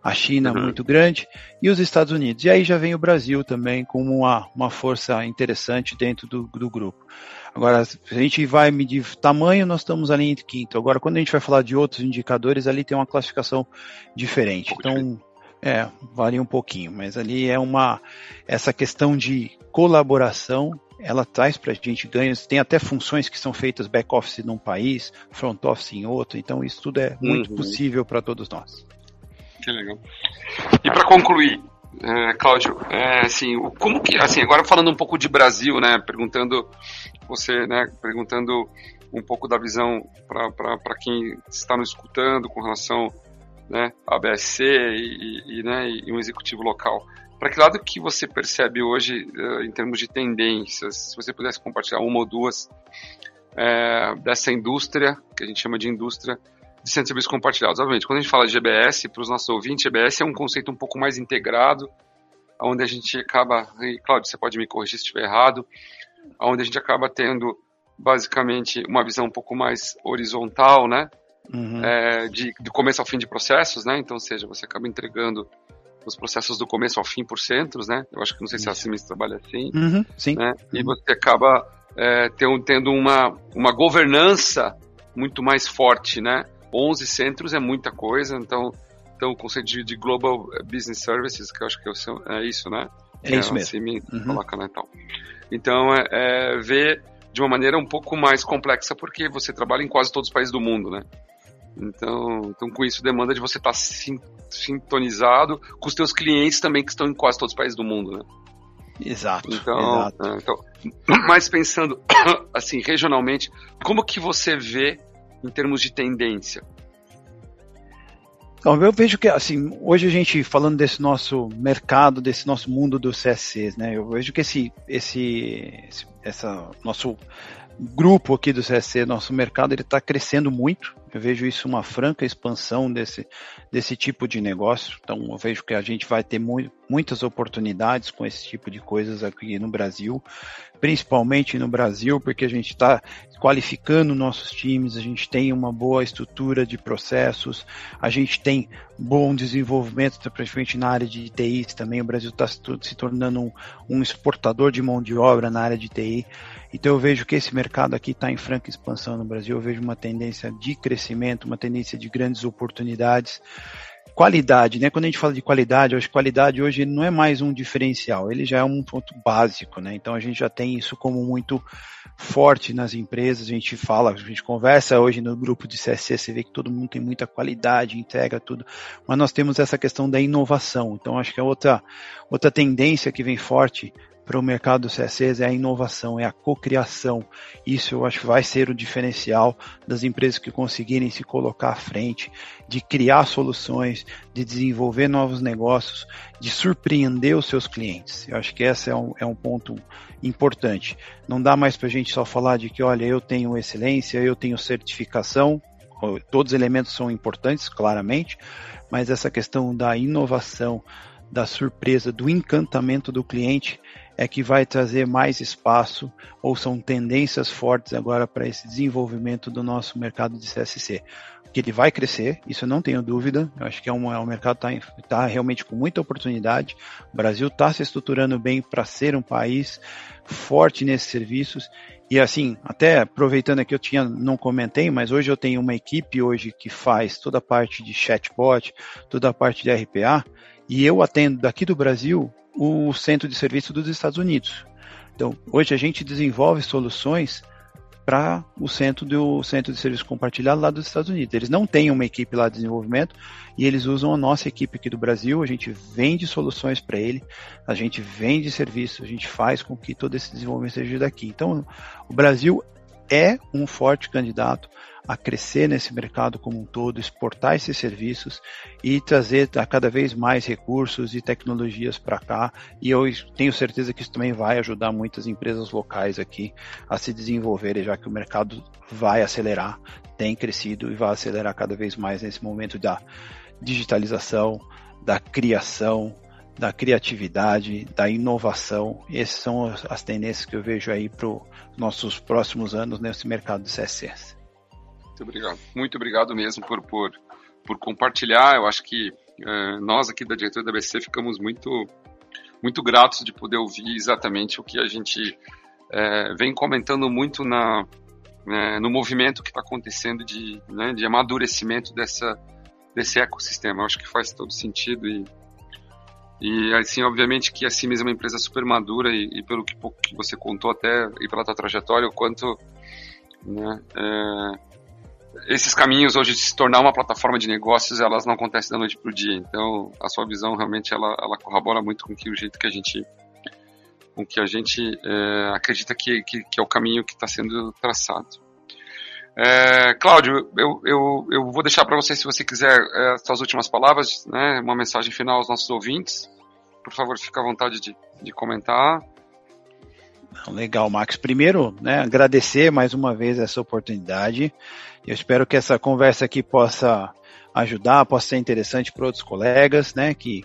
a China uhum. muito grande e os Estados Unidos. E aí já vem o Brasil também como uma, uma força interessante dentro do, do grupo. Agora, se a gente vai medir tamanho, nós estamos ali entre quinto. Agora, quando a gente vai falar de outros indicadores, ali tem uma classificação diferente. Então, é, varia um pouquinho, mas ali é uma essa questão de colaboração, ela traz para a gente ganhos. Tem até funções que são feitas back office num país, front office em outro. Então isso tudo é muito uhum. possível para todos nós. Que legal. E para concluir, é, Cláudio, é, assim, como que, assim, agora falando um pouco de Brasil, né, perguntando você, né, perguntando um pouco da visão para quem está nos escutando com relação né, a BSC e, e, né, e um executivo local. Para que lado que você percebe hoje, uh, em termos de tendências, se você pudesse compartilhar uma ou duas é, dessa indústria, que a gente chama de indústria de centros de serviços compartilhados. Obviamente, quando a gente fala de GBS, para os nossos ouvintes, GBS é um conceito um pouco mais integrado, onde a gente acaba, e Claudio, você pode me corrigir se estiver errado, onde a gente acaba tendo basicamente uma visão um pouco mais horizontal, né? uhum. é, de, do começo ao fim de processos, né? Então, ou seja, você acaba entregando os processos do começo ao fim por centros, né? Eu acho que não sei se a Siemens trabalha assim. Uhum, sim. Né? E uhum. você acaba é, tendo uma, uma governança muito mais forte, né? 11 centros é muita coisa, então, então o conceito de, de Global Business Services, que eu acho que é isso, né? É, é isso mesmo. Siemens uhum. coloca lá e tal. Então, é, é ver de uma maneira um pouco mais complexa, porque você trabalha em quase todos os países do mundo, né? Então, então com isso demanda de você estar tá sintonizado com os teus clientes também que estão em quase todos os países do mundo, né? Exato. Então, exato. É, então, mas pensando assim regionalmente, como que você vê em termos de tendência? Então, eu vejo que assim, hoje a gente falando desse nosso mercado, desse nosso mundo dos CSCs, né? Eu vejo que esse esse, esse essa nosso grupo aqui do CSC, nosso mercado, ele está crescendo muito. Eu vejo isso uma franca expansão desse, desse tipo de negócio. Então, eu vejo que a gente vai ter mu muitas oportunidades com esse tipo de coisas aqui no Brasil, principalmente no Brasil, porque a gente está qualificando nossos times, a gente tem uma boa estrutura de processos, a gente tem bom desenvolvimento, principalmente na área de TI também. O Brasil está se tornando um, um exportador de mão de obra na área de TI. Então eu vejo que esse mercado aqui está em franca expansão no Brasil. Eu vejo uma tendência de crescimento, uma tendência de grandes oportunidades. Qualidade, né? Quando a gente fala de qualidade, acho que qualidade hoje não é mais um diferencial, ele já é um ponto básico, né? Então a gente já tem isso como muito forte nas empresas, a gente fala, a gente conversa hoje no grupo de CSC, você vê que todo mundo tem muita qualidade, entrega tudo, mas nós temos essa questão da inovação, então acho que é outra, outra tendência que vem forte para o mercado do CSEs é a inovação, é a cocriação. Isso eu acho que vai ser o diferencial das empresas que conseguirem se colocar à frente, de criar soluções, de desenvolver novos negócios, de surpreender os seus clientes. Eu acho que esse é um, é um ponto importante. Não dá mais para a gente só falar de que, olha, eu tenho excelência, eu tenho certificação, todos os elementos são importantes, claramente, mas essa questão da inovação, da surpresa, do encantamento do cliente é que vai trazer mais espaço ou são tendências fortes agora para esse desenvolvimento do nosso mercado de CSC. Que ele vai crescer, isso eu não tenho dúvida. Eu acho que é um, é um mercado que está tá realmente com muita oportunidade. O Brasil está se estruturando bem para ser um país forte nesses serviços. E assim, até aproveitando aqui, eu tinha, não comentei, mas hoje eu tenho uma equipe hoje que faz toda a parte de chatbot, toda a parte de RPA, e eu atendo daqui do Brasil o centro de serviço dos Estados Unidos. Então, hoje a gente desenvolve soluções para o centro do centro de serviço compartilhado lá dos Estados Unidos. Eles não têm uma equipe lá de desenvolvimento e eles usam a nossa equipe aqui do Brasil. A gente vende soluções para ele, a gente vende serviços, a gente faz com que todo esse desenvolvimento seja daqui. Então, o Brasil é um forte candidato a crescer nesse mercado como um todo, exportar esses serviços e trazer cada vez mais recursos e tecnologias para cá. E eu tenho certeza que isso também vai ajudar muitas empresas locais aqui a se desenvolverem, já que o mercado vai acelerar, tem crescido e vai acelerar cada vez mais nesse momento da digitalização, da criação, da criatividade, da inovação. Essas são as tendências que eu vejo aí para os nossos próximos anos nesse mercado de CSS. Muito obrigado. Muito obrigado mesmo por, por, por compartilhar. Eu acho que é, nós aqui da diretoria da BC ficamos muito, muito gratos de poder ouvir exatamente o que a gente é, vem comentando muito na, né, no movimento que está acontecendo de, né, de amadurecimento dessa, desse ecossistema. Eu acho que faz todo sentido e, e assim, obviamente que a Siemens é uma empresa super madura e, e pelo que, que você contou até e pela tua trajetória, o quanto né, é, esses caminhos hoje de se tornar uma plataforma de negócios, elas não acontecem da noite para o dia. Então, a sua visão realmente ela, ela corrobora muito com que o jeito que a gente com que a gente é, acredita que, que, que, é o caminho que está sendo traçado. É, Cláudio, eu, eu, eu vou deixar para você, se você quiser, é, suas últimas palavras, né, uma mensagem final aos nossos ouvintes. Por favor, fique à vontade de, de comentar. Legal, Max. Primeiro, né, agradecer mais uma vez essa oportunidade. Eu espero que essa conversa aqui possa ajudar, possa ser interessante para outros colegas, né? Que,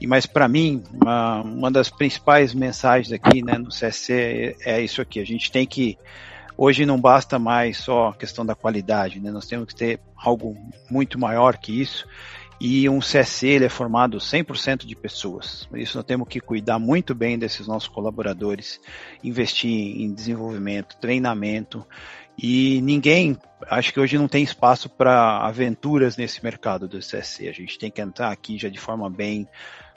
e mas para mim, uma, uma das principais mensagens aqui, né, no CSC é isso aqui. A gente tem que hoje não basta mais só a questão da qualidade, né? Nós temos que ter algo muito maior que isso e um CSC ele é formado 100% de pessoas. Por isso nós temos que cuidar muito bem desses nossos colaboradores, investir em desenvolvimento, treinamento e ninguém, acho que hoje não tem espaço para aventuras nesse mercado do CSC. A gente tem que entrar aqui já de forma bem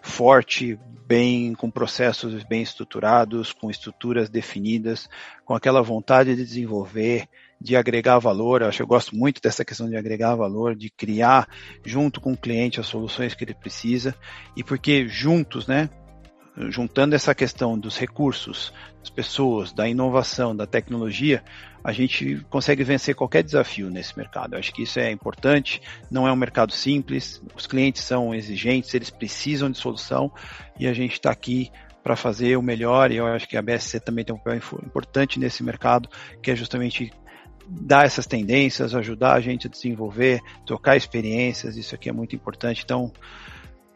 forte, bem com processos bem estruturados, com estruturas definidas, com aquela vontade de desenvolver, de agregar valor. Eu acho que eu gosto muito dessa questão de agregar valor, de criar junto com o cliente as soluções que ele precisa e porque juntos, né, juntando essa questão dos recursos, das pessoas, da inovação, da tecnologia, a gente consegue vencer qualquer desafio nesse mercado. Eu acho que isso é importante. Não é um mercado simples. Os clientes são exigentes, eles precisam de solução e a gente está aqui para fazer o melhor. E eu acho que a BSC também tem um papel importante nesse mercado, que é justamente dar essas tendências, ajudar a gente a desenvolver, trocar experiências, isso aqui é muito importante. Então,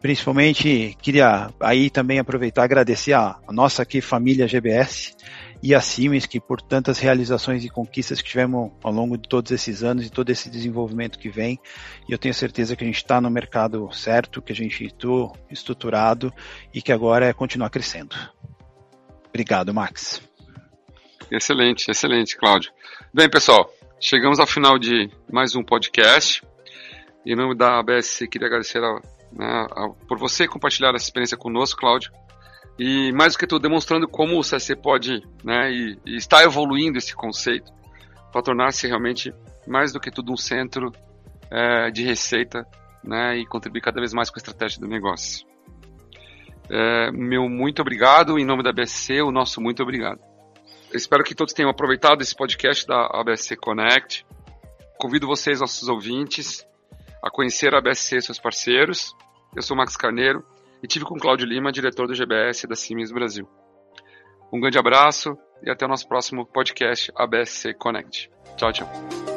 principalmente queria aí também aproveitar agradecer a, a nossa aqui família GBS e a Siemens, que por tantas realizações e conquistas que tivemos ao longo de todos esses anos e todo esse desenvolvimento que vem. E eu tenho certeza que a gente está no mercado certo, que a gente está estruturado e que agora é continuar crescendo. Obrigado, Max. Excelente, excelente, Cláudio. Bem, pessoal, chegamos ao final de mais um podcast. Em nome da ABS, queria agradecer a, né, a, por você compartilhar essa experiência conosco, Cláudio. E mais do que tudo, demonstrando como o CSC pode, né, e, e está evoluindo esse conceito para tornar-se realmente mais do que tudo um centro é, de receita, né, e contribuir cada vez mais com a estratégia do negócio. É, meu muito obrigado, em nome da BSC, o nosso muito obrigado. Espero que todos tenham aproveitado esse podcast da ABSC Connect. Convido vocês, nossos ouvintes, a conhecer a ABSC e seus parceiros. Eu sou Max Carneiro e tive com Cláudio Lima, diretor do GBS da Siemens Brasil. Um grande abraço e até o nosso próximo podcast ABSC Connect. Tchau, tchau.